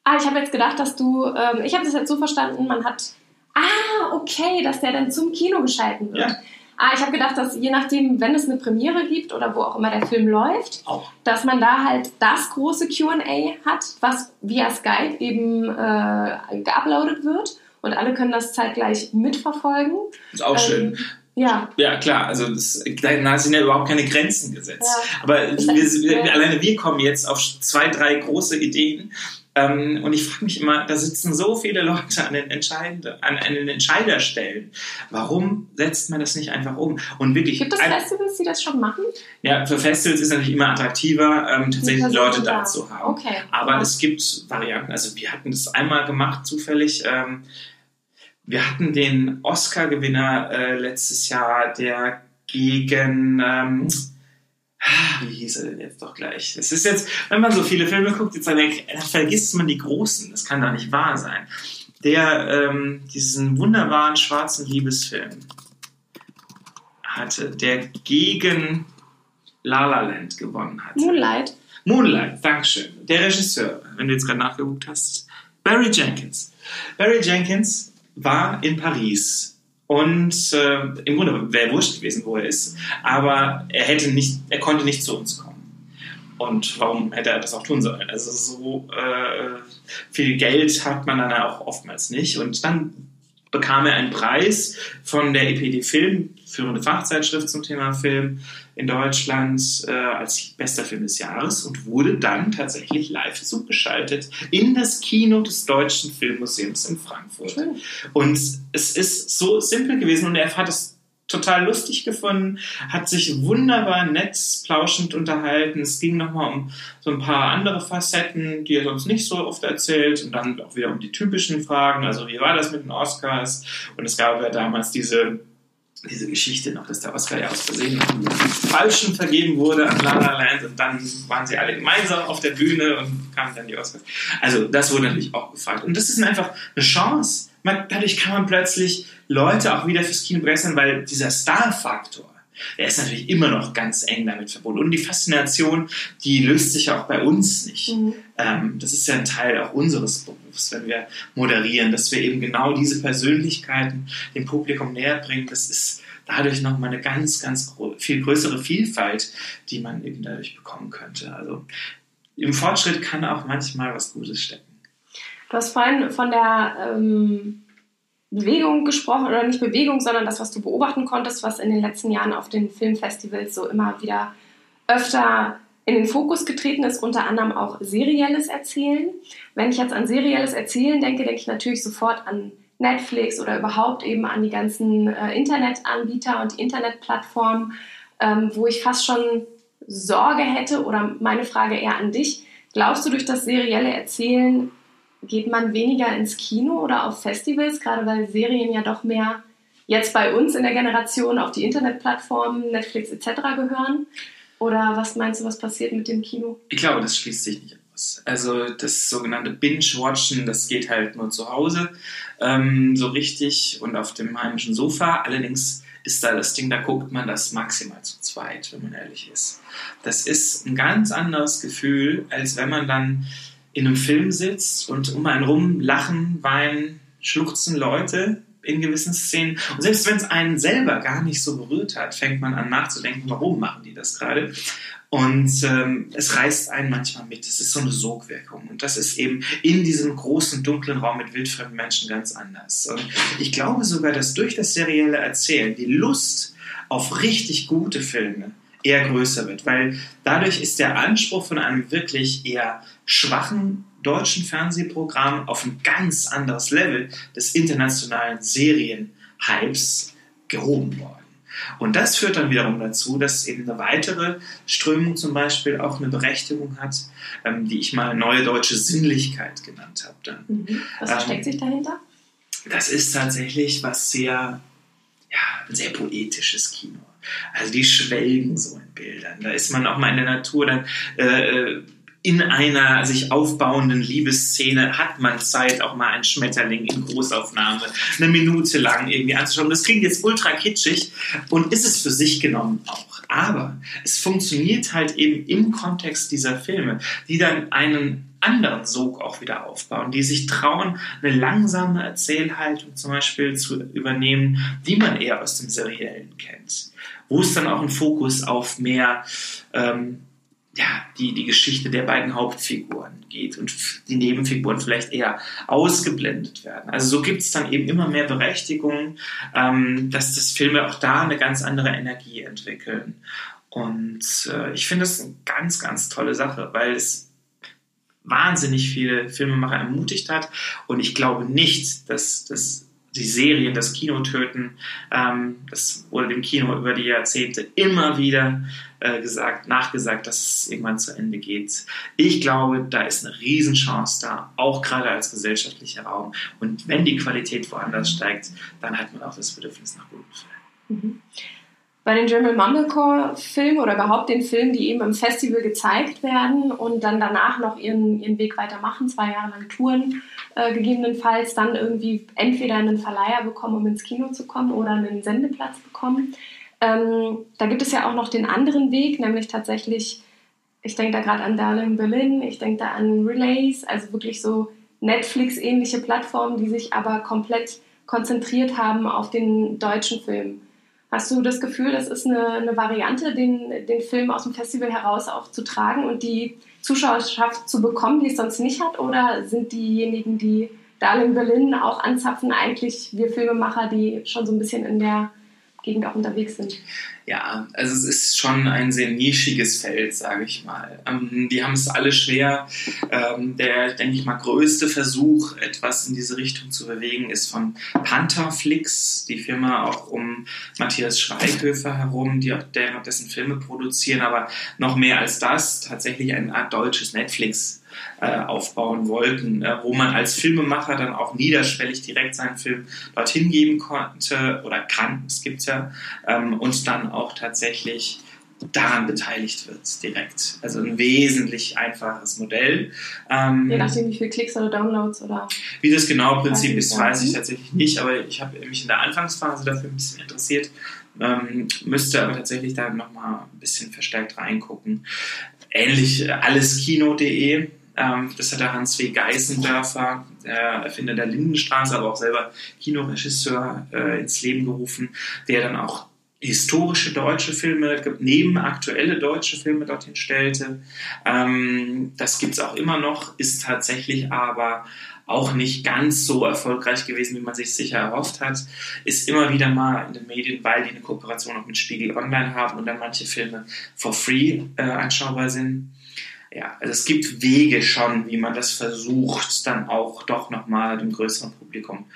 Ah, ich habe jetzt gedacht, dass du. Ähm, ich habe das jetzt so verstanden, man hat. Ah, okay, dass der dann zum Kino geschalten wird. Ja. Ah, ich habe gedacht, dass je nachdem, wenn es eine Premiere gibt oder wo auch immer der Film läuft, auch. dass man da halt das große QA hat, was via Skype eben äh, geuploadet wird und alle können das zeitgleich mitverfolgen. Ist auch ähm, schön. Ja. Ja, klar. Also das, da sind ja überhaupt keine Grenzen gesetzt. Ja. Aber wir, wir, alleine wir kommen jetzt auf zwei, drei große Ideen. Ähm, und ich frage mich immer, da sitzen so viele Leute an den, an, an den Entscheiderstellen. Warum setzt man das nicht einfach um? Und wirklich, Gibt es Festivals, die das schon machen? Ja, für Festivals ist es natürlich immer attraktiver, ähm, tatsächlich Leute da zu haben. Okay. Aber ja. es gibt Varianten. Also wir hatten das einmal gemacht, zufällig. Ähm, wir hatten den Oscar-Gewinner äh, letztes Jahr, der gegen, ähm, wie hieß er denn jetzt doch gleich? Es ist jetzt, wenn man so viele Filme guckt, jetzt dann vergisst man die Großen. Das kann doch nicht wahr sein. Der ähm, diesen wunderbaren schwarzen Liebesfilm hatte, der gegen La La Land gewonnen hat. Moonlight. Moonlight, Dankeschön. Der Regisseur, wenn du jetzt gerade nachgeguckt hast, Barry Jenkins. Barry Jenkins war in Paris. Und äh, im Grunde wäre wurscht gewesen, wo er ist. Aber er hätte nicht, er konnte nicht zu uns kommen. Und warum hätte er das auch tun sollen? Also so äh, viel Geld hat man dann auch oftmals nicht. Und dann bekam er einen Preis von der EPD Film, führende Fachzeitschrift zum Thema Film in Deutschland, äh, als bester Film des Jahres und wurde dann tatsächlich live zugeschaltet in das Kino des Deutschen Filmmuseums in Frankfurt. Schön. Und es ist so simpel gewesen und er hat es total lustig gefunden, hat sich wunderbar nett, plauschend unterhalten. Es ging nochmal um so ein paar andere Facetten, die er sonst nicht so oft erzählt und dann auch wieder um die typischen Fragen, also wie war das mit den Oscars? Und es gab ja damals diese diese Geschichte noch, dass der Oscar ja aus Versehen Falschen vergeben wurde an La La Land und dann waren sie alle gemeinsam auf der Bühne und kamen dann die Oscars. Also das wurde natürlich auch gefragt. Und das ist einfach eine Chance, man, dadurch kann man plötzlich Leute auch wieder fürs Kino begeistern, weil dieser Star-Faktor, der ist natürlich immer noch ganz eng damit verbunden. Und die Faszination, die löst sich auch bei uns nicht. Mhm. Ähm, das ist ja ein Teil auch unseres Berufs, wenn wir moderieren, dass wir eben genau diese Persönlichkeiten dem Publikum näher bringen. Das ist dadurch nochmal eine ganz, ganz viel größere Vielfalt, die man eben dadurch bekommen könnte. Also im Fortschritt kann auch manchmal was Gutes stecken. Du hast vorhin von der ähm, Bewegung gesprochen, oder nicht Bewegung, sondern das, was du beobachten konntest, was in den letzten Jahren auf den Filmfestivals so immer wieder öfter in den Fokus getreten ist, unter anderem auch serielles Erzählen. Wenn ich jetzt an serielles Erzählen denke, denke ich natürlich sofort an Netflix oder überhaupt eben an die ganzen äh, Internetanbieter und Internetplattformen, ähm, wo ich fast schon Sorge hätte oder meine Frage eher an dich. Glaubst du, durch das serielle Erzählen geht man weniger ins Kino oder auf Festivals, gerade weil Serien ja doch mehr jetzt bei uns in der Generation auf die Internetplattformen, Netflix etc. gehören? Oder was meinst du, was passiert mit dem Kino? Ich glaube, das schließt sich nicht aus. Also das sogenannte Binge-Watchen, das geht halt nur zu Hause ähm, so richtig und auf dem heimischen Sofa. Allerdings ist da das Ding, da guckt man das maximal zu zweit, wenn man ehrlich ist. Das ist ein ganz anderes Gefühl, als wenn man dann in einem Film sitzt und um einen rum lachen, weinen, schluchzen Leute in gewissen Szenen. Und selbst wenn es einen selber gar nicht so berührt hat, fängt man an nachzudenken, warum machen die das gerade. Und ähm, es reißt einen manchmal mit. Es ist so eine Sogwirkung. Und das ist eben in diesem großen, dunklen Raum mit wildfremden Menschen ganz anders. Und ich glaube sogar, dass durch das serielle Erzählen die Lust auf richtig gute Filme eher größer wird, weil dadurch ist der Anspruch von einem wirklich eher schwachen deutschen Fernsehprogramm auf ein ganz anderes Level des internationalen Serienhypes gehoben worden. Und das führt dann wiederum dazu, dass eben eine weitere Strömung zum Beispiel auch eine Berechtigung hat, ähm, die ich mal neue deutsche Sinnlichkeit genannt habe. Dann. Mhm. Was versteckt ähm, sich dahinter? Das ist tatsächlich was sehr, ja, ein sehr poetisches Kino. Also die schwelgen so in Bildern. Da ist man auch mal in der Natur dann äh, in einer sich aufbauenden Liebesszene hat man Zeit, auch mal ein Schmetterling in Großaufnahme eine Minute lang irgendwie anzuschauen. Das klingt jetzt ultra kitschig und ist es für sich genommen auch. Aber es funktioniert halt eben im Kontext dieser Filme, die dann einen anderen Sog auch wieder aufbauen, die sich trauen, eine langsame Erzählhaltung zum Beispiel zu übernehmen, die man eher aus dem Seriellen kennt. Wo es dann auch einen Fokus auf mehr ähm, ja, die, die Geschichte der beiden Hauptfiguren geht und die Nebenfiguren vielleicht eher ausgeblendet werden. Also so gibt es dann eben immer mehr Berechtigung, ähm, dass das Filme auch da eine ganz andere Energie entwickeln. Und äh, ich finde das eine ganz, ganz tolle Sache, weil es wahnsinnig viele Filmemacher ermutigt hat. Und ich glaube nicht, dass, dass die Serien das Kino töten. Ähm, das wurde dem Kino über die Jahrzehnte immer wieder äh, gesagt, nachgesagt, dass es irgendwann zu Ende geht. Ich glaube, da ist eine Riesenchance da, auch gerade als gesellschaftlicher Raum. Und wenn die Qualität woanders steigt, dann hat man auch das Bedürfnis nach guten Filmen. Mhm. Bei den German Mumblecore-Filmen oder überhaupt den Filmen, die eben im Festival gezeigt werden und dann danach noch ihren, ihren Weg weitermachen, zwei Jahre lang Touren äh, gegebenenfalls, dann irgendwie entweder einen Verleiher bekommen, um ins Kino zu kommen oder einen Sendeplatz bekommen ähm, da gibt es ja auch noch den anderen Weg, nämlich tatsächlich, ich denke da gerade an Darling Berlin, ich denke da an Relays, also wirklich so Netflix-ähnliche Plattformen, die sich aber komplett konzentriert haben auf den deutschen Film. Hast du das Gefühl, das ist eine, eine Variante, den, den Film aus dem Festival heraus auch zu tragen und die Zuschauerschaft zu bekommen, die es sonst nicht hat? Oder sind diejenigen, die Darling Berlin auch anzapfen, eigentlich wir Filmemacher, die schon so ein bisschen in der Gegend auch unterwegs sind. Ja, also es ist schon ein sehr nischiges Feld, sage ich mal. Ähm, die haben es alle schwer. Ähm, der, denke ich mal, größte Versuch, etwas in diese Richtung zu bewegen, ist von Pantherflix, die Firma auch um Matthias Schweighöfer herum, die auch der, dessen Filme produzieren, aber noch mehr als das, tatsächlich eine Art deutsches Netflix äh, aufbauen wollten, äh, wo man als Filmemacher dann auch niederschwellig direkt seinen Film dorthin geben konnte oder kann, es gibt ja, ähm, und dann auch tatsächlich daran beteiligt wird direkt. Also ein wesentlich einfaches Modell. Ähm, Je nachdem, wie viele Klicks oder Downloads oder. Wie das genau Prinzip ist, weiß ich tatsächlich nicht, aber ich habe mich in der Anfangsphase dafür ein bisschen interessiert. Ähm, müsste aber tatsächlich da nochmal ein bisschen verstärkt reingucken. Ähnlich äh, alleskino.de ähm, das hat der Hans W. Geißendörfer, der Erfinder der Lindenstraße, aber auch selber Kinoregisseur, äh, ins Leben gerufen, der dann auch historische deutsche Filme neben aktuelle deutsche Filme dorthin stellte. Ähm, das gibt es auch immer noch, ist tatsächlich aber auch nicht ganz so erfolgreich gewesen, wie man sich sicher erhofft hat. Ist immer wieder mal in den Medien, weil die eine Kooperation auch mit Spiegel Online haben und dann manche Filme for free äh, anschaubar sind ja, also es gibt Wege schon, wie man das versucht, dann auch doch nochmal dem größeren Publikum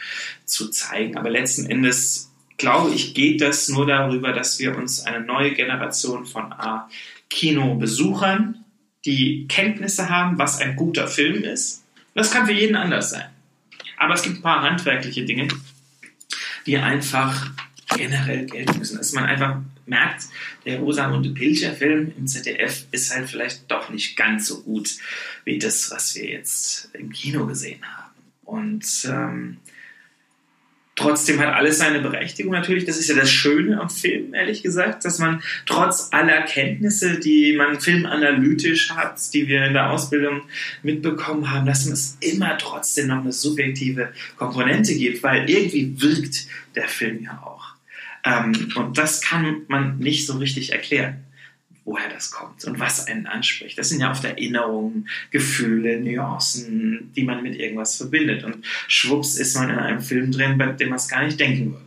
zu zeigen. Aber letzten Endes, glaube ich, geht das nur darüber, dass wir uns eine neue Generation von A, Kinobesuchern, die Kenntnisse haben, was ein guter Film ist. Das kann für jeden anders sein. Aber es gibt ein paar handwerkliche Dinge, die einfach generell gelten müssen. Dass man einfach merkt, der Rosamunde Pilcher Film im ZDF ist halt vielleicht doch nicht ganz so gut wie das, was wir jetzt im Kino gesehen haben. Und ähm, trotzdem hat alles seine Berechtigung natürlich. Das ist ja das Schöne am Film, ehrlich gesagt, dass man trotz aller Kenntnisse, die man filmanalytisch hat, die wir in der Ausbildung mitbekommen haben, dass es immer trotzdem noch eine subjektive Komponente gibt, weil irgendwie wirkt der Film ja auch. Ähm, und das kann man nicht so richtig erklären, woher das kommt und was einen anspricht. Das sind ja oft Erinnerungen, Gefühle, Nuancen, die man mit irgendwas verbindet. Und schwupps ist man in einem Film drin, bei dem man es gar nicht denken würde.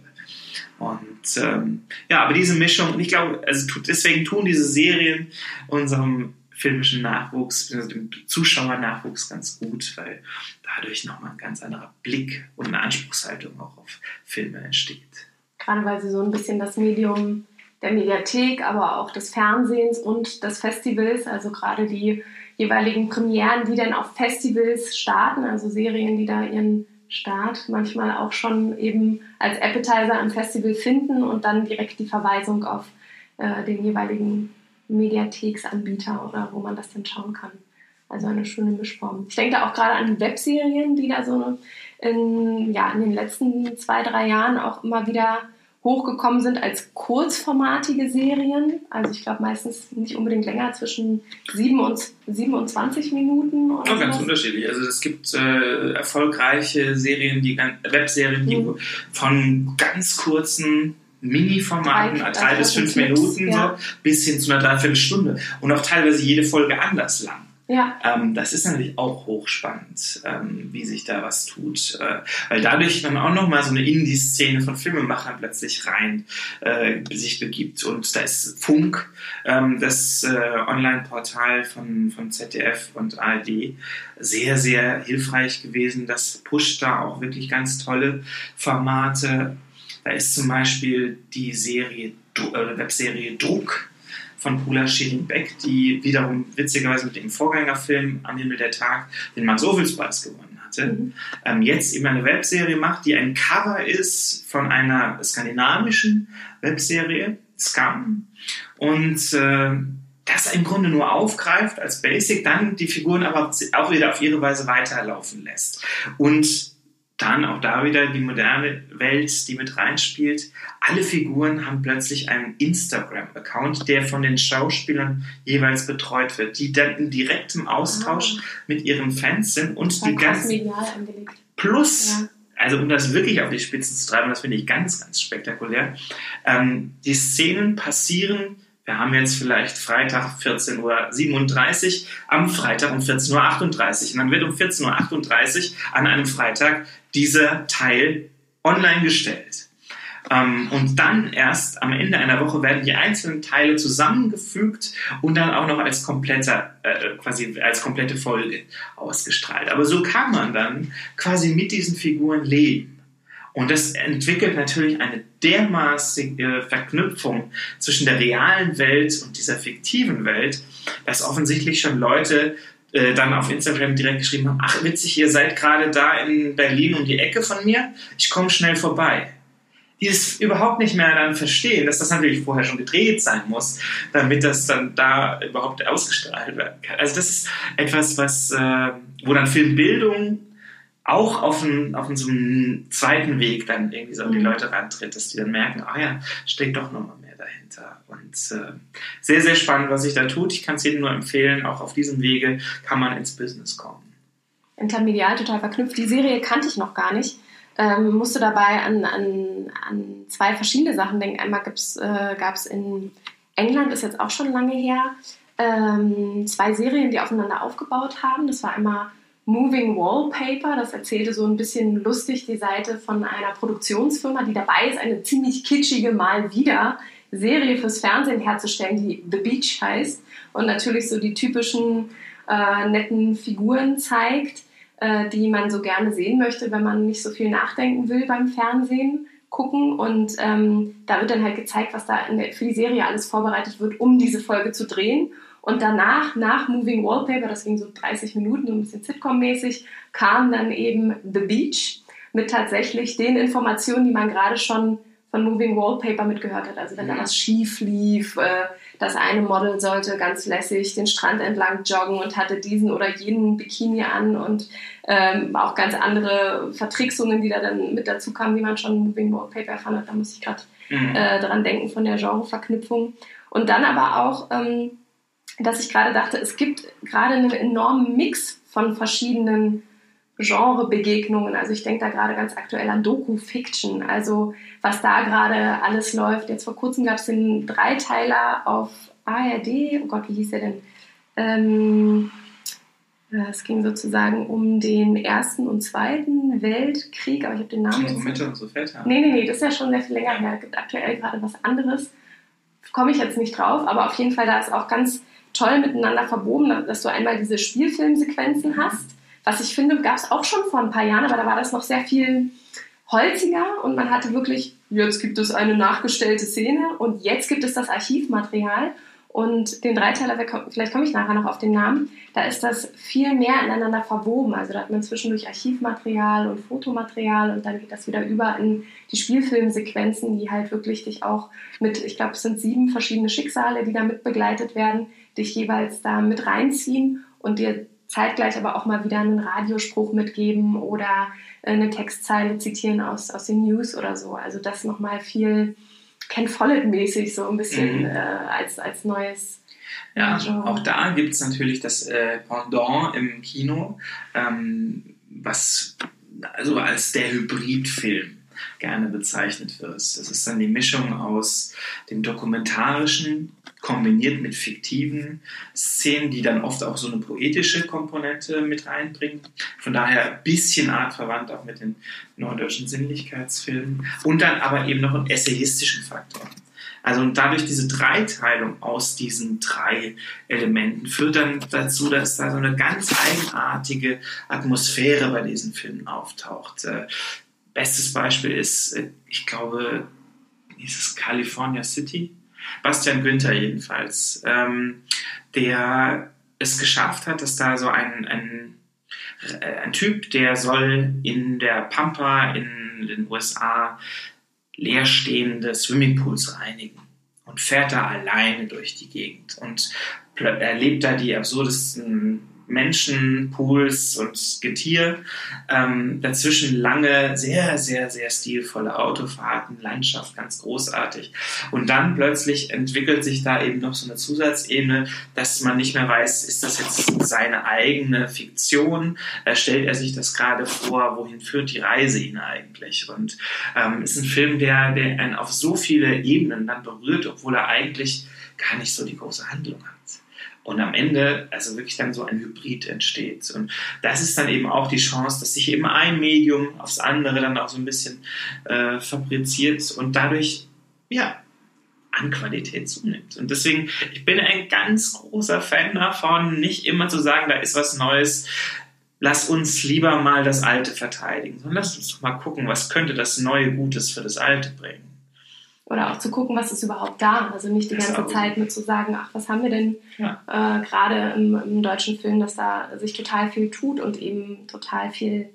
Und ähm, ja, aber diese Mischung, und ich glaube, also deswegen tun diese Serien unserem filmischen Nachwuchs, dem Zuschauernachwuchs ganz gut, weil dadurch nochmal ein ganz anderer Blick und eine Anspruchshaltung auch auf Filme entsteht gerade weil sie so ein bisschen das Medium der Mediathek, aber auch des Fernsehens und des Festivals, also gerade die jeweiligen Premieren, die dann auf Festivals starten, also Serien, die da ihren Start manchmal auch schon eben als Appetizer am Festival finden und dann direkt die Verweisung auf äh, den jeweiligen Mediatheksanbieter oder wo man das denn schauen kann. Also eine schöne Mischform. Ich denke auch gerade an die Webserien, die da so in, ja, in den letzten zwei, drei Jahren auch immer wieder hochgekommen sind als kurzformatige Serien. Also ich glaube meistens nicht unbedingt länger, zwischen 7 und 27 Minuten. Oder oh, ganz unterschiedlich. Also es gibt äh, erfolgreiche Serien, die Webserien, die mhm. von ganz kurzen Mini-Formaten, drei, drei bis fünf Minuten ja. so, bis hin zu einer Dreiviertelstunde. Und auch teilweise jede Folge anders lang. Ja. Ähm, das ist natürlich auch hochspannend, ähm, wie sich da was tut, äh, weil dadurch dann auch nochmal so eine Indie-Szene von Filmemachern plötzlich rein äh, sich begibt. Und da ist Funk, ähm, das äh, Online-Portal von, von ZDF und ARD, sehr, sehr hilfreich gewesen. Das pusht da auch wirklich ganz tolle Formate. Da ist zum Beispiel die Serie, äh, Webserie Druck von Pula Schilling-Beck, die wiederum witzigerweise mit dem Vorgängerfilm Am Himmel der Tag den Max-Ophüls-Preis gewonnen hatte, mhm. ähm, jetzt eben eine Webserie macht, die ein Cover ist von einer skandinavischen Webserie, Scum, und äh, das im Grunde nur aufgreift als Basic, dann die Figuren aber auch wieder auf ihre Weise weiterlaufen lässt. Und dann auch da wieder die moderne Welt, die mit reinspielt. Alle Figuren haben plötzlich einen Instagram-Account, der von den Schauspielern jeweils betreut wird, die dann in direktem Austausch ah. mit ihren Fans sind und die ganz plus ja. Also um das wirklich auf die Spitze zu treiben, das finde ich ganz, ganz spektakulär. Ähm, die Szenen passieren wir haben jetzt vielleicht Freitag 14.37 Uhr, am Freitag um 14.38 Uhr. Und dann wird um 14.38 Uhr an einem Freitag dieser Teil online gestellt. Ähm, und dann erst am Ende einer Woche werden die einzelnen Teile zusammengefügt und dann auch noch als kompletter, äh, quasi als komplette Folge ausgestrahlt. Aber so kann man dann quasi mit diesen Figuren leben. Und das entwickelt natürlich eine dermaßige Verknüpfung zwischen der realen Welt und dieser fiktiven Welt, dass offensichtlich schon Leute äh, dann auf Instagram direkt geschrieben haben, ach witzig, ihr seid gerade da in Berlin um die Ecke von mir, ich komme schnell vorbei. die es überhaupt nicht mehr dann verstehen, dass das natürlich vorher schon gedreht sein muss, damit das dann da überhaupt ausgestrahlt werden kann. Also das ist etwas, was, äh, wo dann Filmbildung auch auf, einen, auf einen, so einen zweiten Weg dann irgendwie so an die mhm. Leute rantritt, dass die dann merken, ah ja, steckt doch nochmal mehr dahinter. Und äh, sehr, sehr spannend, was sich da tut. Ich kann es jedem nur empfehlen, auch auf diesem Wege kann man ins Business kommen. Intermedial total verknüpft. Die Serie kannte ich noch gar nicht ähm, musste dabei an, an, an zwei verschiedene Sachen denken. Einmal äh, gab es in England, ist jetzt auch schon lange her, ähm, zwei Serien, die aufeinander aufgebaut haben. Das war einmal Moving Wallpaper, das erzählte so ein bisschen lustig die Seite von einer Produktionsfirma, die dabei ist, eine ziemlich kitschige Mal wieder Serie fürs Fernsehen herzustellen, die The Beach heißt und natürlich so die typischen äh, netten Figuren zeigt äh, die man so gerne sehen möchte, wenn man nicht so viel nachdenken will beim Fernsehen gucken. Und ähm, da wird dann halt gezeigt, was da der, für die Serie alles vorbereitet wird, um diese Folge zu drehen. Und danach, nach Moving Wallpaper, das ging so 30 Minuten, so ein bisschen Sitcom-mäßig, kam dann eben The Beach mit tatsächlich den Informationen, die man gerade schon von Moving Wallpaper mitgehört hat. Also wenn da was schief lief, äh, das eine Model sollte ganz lässig den Strand entlang joggen und hatte diesen oder jenen Bikini an und ähm, auch ganz andere Vertricksungen, die da dann mit dazu kamen, die man schon Moving Wallpaper erfahren hat. Da muss ich gerade mhm. äh, dran denken von der Genreverknüpfung. Und dann aber auch, ähm, dass ich gerade dachte, es gibt gerade einen enormen Mix von verschiedenen Genrebegegnungen. Also ich denke da gerade ganz aktuell an Doku-Fiction, also was da gerade alles läuft. Jetzt vor kurzem gab es den Dreiteiler auf ARD, oh Gott, wie hieß der denn? Ähm, es ging sozusagen um den Ersten und Zweiten Weltkrieg, aber ich habe den Namen nicht. Unsere Mütter, unsere Väter. Nee, nee, nee, das ist ja schon sehr viel länger her. Es gibt aktuell gerade was anderes. Komme ich jetzt nicht drauf, aber auf jeden Fall, da ist auch ganz toll miteinander verbogen, dass du einmal diese Spielfilmsequenzen hast was ich finde, gab es auch schon vor ein paar Jahren, aber da war das noch sehr viel holziger und man hatte wirklich, jetzt gibt es eine nachgestellte Szene und jetzt gibt es das Archivmaterial. Und den Dreiteiler, vielleicht komme ich nachher noch auf den Namen, da ist das viel mehr ineinander verwoben. Also da hat man zwischendurch Archivmaterial und Fotomaterial und dann geht das wieder über in die Spielfilmsequenzen, die halt wirklich dich auch mit, ich glaube, es sind sieben verschiedene Schicksale, die da mit begleitet werden, dich jeweils da mit reinziehen und dir zeitgleich aber auch mal wieder einen Radiospruch mitgeben oder eine Textzeile zitieren aus, aus den News oder so. Also das nochmal viel Ken Follett-mäßig so ein bisschen mhm. äh, als, als neues. Ja, Genre. auch da gibt es natürlich das äh, Pendant im Kino, ähm, was also als der Hybridfilm gerne bezeichnet wird. Das ist dann die Mischung aus dem dokumentarischen kombiniert mit fiktiven Szenen, die dann oft auch so eine poetische Komponente mit reinbringen. Von daher ein bisschen artverwandt auch mit den norddeutschen Sinnlichkeitsfilmen. Und dann aber eben noch einen essayistischen Faktor. Also und dadurch diese Dreiteilung aus diesen drei Elementen führt dann dazu, dass da so eine ganz eigenartige Atmosphäre bei diesen Filmen auftaucht. Äh, bestes Beispiel ist, äh, ich glaube, dieses California City Bastian Günther jedenfalls, ähm, der es geschafft hat, dass da so ein, ein, äh, ein Typ, der soll in der Pampa in den USA leerstehende Swimmingpools reinigen und fährt da alleine durch die Gegend und erlebt da die absurdesten Menschen, Pools und Getier. Ähm, dazwischen lange, sehr, sehr, sehr stilvolle Autofahrten, Landschaft, ganz großartig. Und dann plötzlich entwickelt sich da eben noch so eine Zusatzebene, dass man nicht mehr weiß, ist das jetzt seine eigene Fiktion? Äh, stellt er sich das gerade vor? Wohin führt die Reise ihn eigentlich? Und ähm, ist ein Film, der, der einen auf so viele Ebenen dann berührt, obwohl er eigentlich gar nicht so die große Handlung hat und am Ende also wirklich dann so ein Hybrid entsteht. Und das ist dann eben auch die Chance, dass sich eben ein Medium aufs andere dann auch so ein bisschen äh, fabriziert und dadurch, ja, an Qualität zunimmt. Und deswegen, ich bin ein ganz großer Fan davon, nicht immer zu sagen, da ist was Neues, lass uns lieber mal das Alte verteidigen, sondern lass uns doch mal gucken, was könnte das Neue Gutes für das Alte bringen. Oder auch zu gucken, was ist überhaupt da. Also nicht die ganze Zeit mit zu sagen, ach, was haben wir denn ja. äh, gerade im, im, deutschen Film, dass da sich total viel tut und eben total viel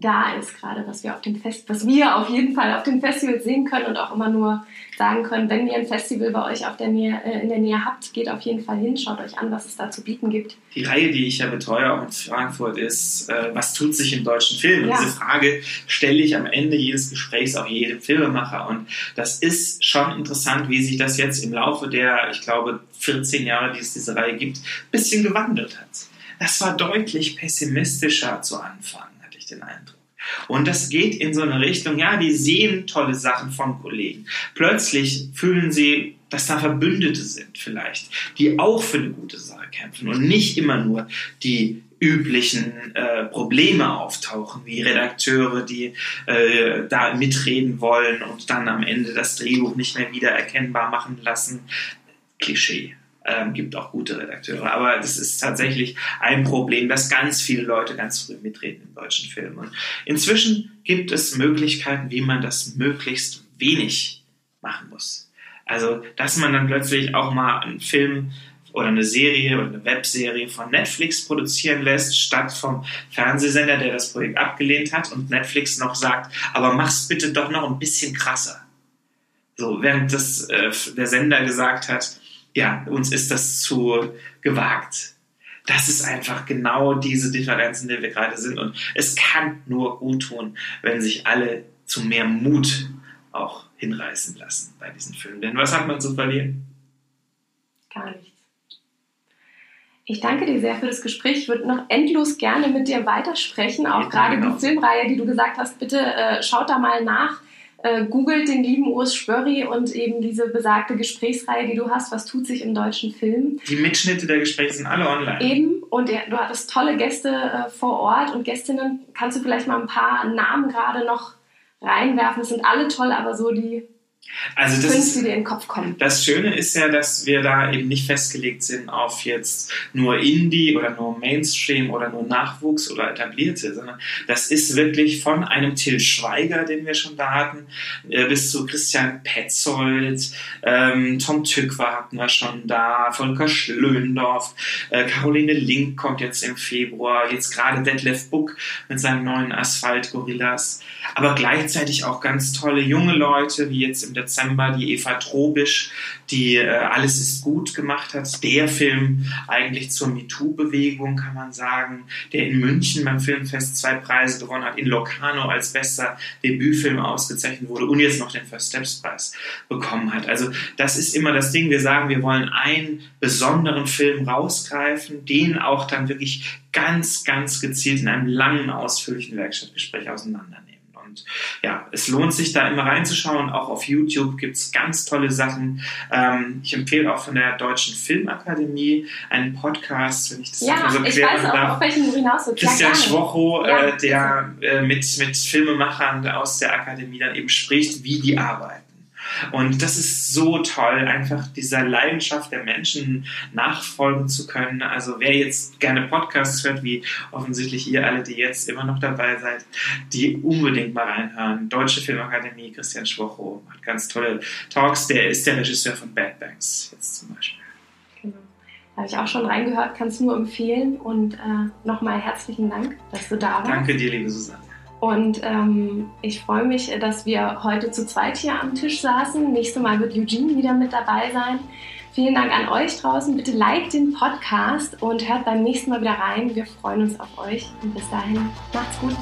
da ist, gerade was wir auf dem Fest, was wir auf jeden Fall auf dem Festival sehen können und auch immer nur sagen können, wenn ihr ein Festival bei euch auf der Nähe, äh, in der Nähe habt, geht auf jeden Fall hin, schaut euch an, was es da zu bieten gibt. Die Reihe, die ich ja betreue auch in Frankfurt, ist, äh, was tut sich im deutschen Film? Ja. Und diese Frage stelle ich am Ende jedes Gesprächs auch jedem Filmemacher. Und das ist schon interessant, wie sich das jetzt im Laufe der, ich glaube, 14 Jahre, die es diese Reihe gibt, ein bisschen gewandelt hat. Das war deutlich pessimistischer zu Anfang den Eindruck. Und das geht in so eine Richtung, ja, die sehen tolle Sachen von Kollegen. Plötzlich fühlen sie, dass da Verbündete sind vielleicht, die auch für eine gute Sache kämpfen und nicht immer nur die üblichen äh, Probleme auftauchen, wie Redakteure, die äh, da mitreden wollen und dann am Ende das Drehbuch nicht mehr wieder erkennbar machen lassen. Klischee. Ähm, gibt auch gute Redakteure. Aber das ist tatsächlich ein Problem, dass ganz viele Leute ganz früh mitreden im deutschen Film. Und inzwischen gibt es Möglichkeiten, wie man das möglichst wenig machen muss. Also, dass man dann plötzlich auch mal einen Film oder eine Serie oder eine Webserie von Netflix produzieren lässt, statt vom Fernsehsender, der das Projekt abgelehnt hat und Netflix noch sagt, aber mach's bitte doch noch ein bisschen krasser. So, während das, äh, der Sender gesagt hat, ja, uns ist das zu gewagt. Das ist einfach genau diese Differenz, in der wir gerade sind. Und es kann nur gut tun, wenn sich alle zu mehr Mut auch hinreißen lassen bei diesen Filmen. Denn was hat man zu verlieren? Gar nichts. Ich danke dir sehr für das Gespräch. Ich würde noch endlos gerne mit dir weitersprechen, auch gerade genau. die Filmreihe, die du gesagt hast. Bitte äh, schaut da mal nach äh, googelt den lieben Urs Spörri und eben diese besagte Gesprächsreihe, die du hast, was tut sich im deutschen Film. Die Mitschnitte der Gespräche sind alle online. Eben, und der, du hattest tolle Gäste äh, vor Ort und Gästinnen. Kannst du vielleicht mal ein paar Namen gerade noch reinwerfen? Es sind alle toll, aber so die also das ist, dir in den Kopf kommen. Das Schöne ist ja, dass wir da eben nicht festgelegt sind auf jetzt nur Indie oder nur Mainstream oder nur Nachwuchs oder Etablierte, sondern das ist wirklich von einem Till Schweiger, den wir schon da hatten, äh, bis zu Christian Petzold, ähm, Tom Tückwer hatten wir schon da, Volker Schlöndorf, äh, Caroline Link kommt jetzt im Februar, jetzt gerade Detlef Buck mit seinem neuen Asphalt Gorillas, aber gleichzeitig auch ganz tolle junge Leute, wie jetzt im Dezember die Eva Trobisch, die äh, Alles ist gut gemacht hat. Der Film eigentlich zur MeToo-Bewegung, kann man sagen, der in München beim Filmfest zwei Preise gewonnen hat, in Locarno als bester Debütfilm ausgezeichnet wurde und jetzt noch den First Steps Preis bekommen hat. Also das ist immer das Ding. Wir sagen, wir wollen einen besonderen Film rausgreifen, den auch dann wirklich ganz, ganz gezielt in einem langen, ausführlichen Werkstattgespräch auseinandernehmen. Und ja, es lohnt sich da immer reinzuschauen. Auch auf YouTube gibt es ganz tolle Sachen. Ähm, ich empfehle auch von der Deutschen Filmakademie einen Podcast, wenn ich das ja, so ich weiß auch, darf. auf welchen du hinaus willst. Christian Schwocho, ja, äh, der äh, mit, mit Filmemachern aus der Akademie dann eben spricht, wie die arbeiten. Und das ist so toll, einfach dieser Leidenschaft der Menschen nachfolgen zu können. Also wer jetzt gerne Podcasts hört, wie offensichtlich ihr alle, die jetzt immer noch dabei seid, die unbedingt mal reinhören. Deutsche Filmakademie, Christian Schwocho macht ganz tolle Talks. Der ist der Regisseur von Bad Banks jetzt zum Beispiel. Genau. Habe ich auch schon reingehört, kann es nur empfehlen. Und äh, nochmal herzlichen Dank, dass du da warst. Danke dir, liebe Susanne. Und ähm, ich freue mich, dass wir heute zu zweit hier am Tisch saßen. Nächstes Mal wird Eugene wieder mit dabei sein. Vielen Dank an euch draußen. Bitte liked den Podcast und hört beim nächsten Mal wieder rein. Wir freuen uns auf euch. Und bis dahin, macht's gut.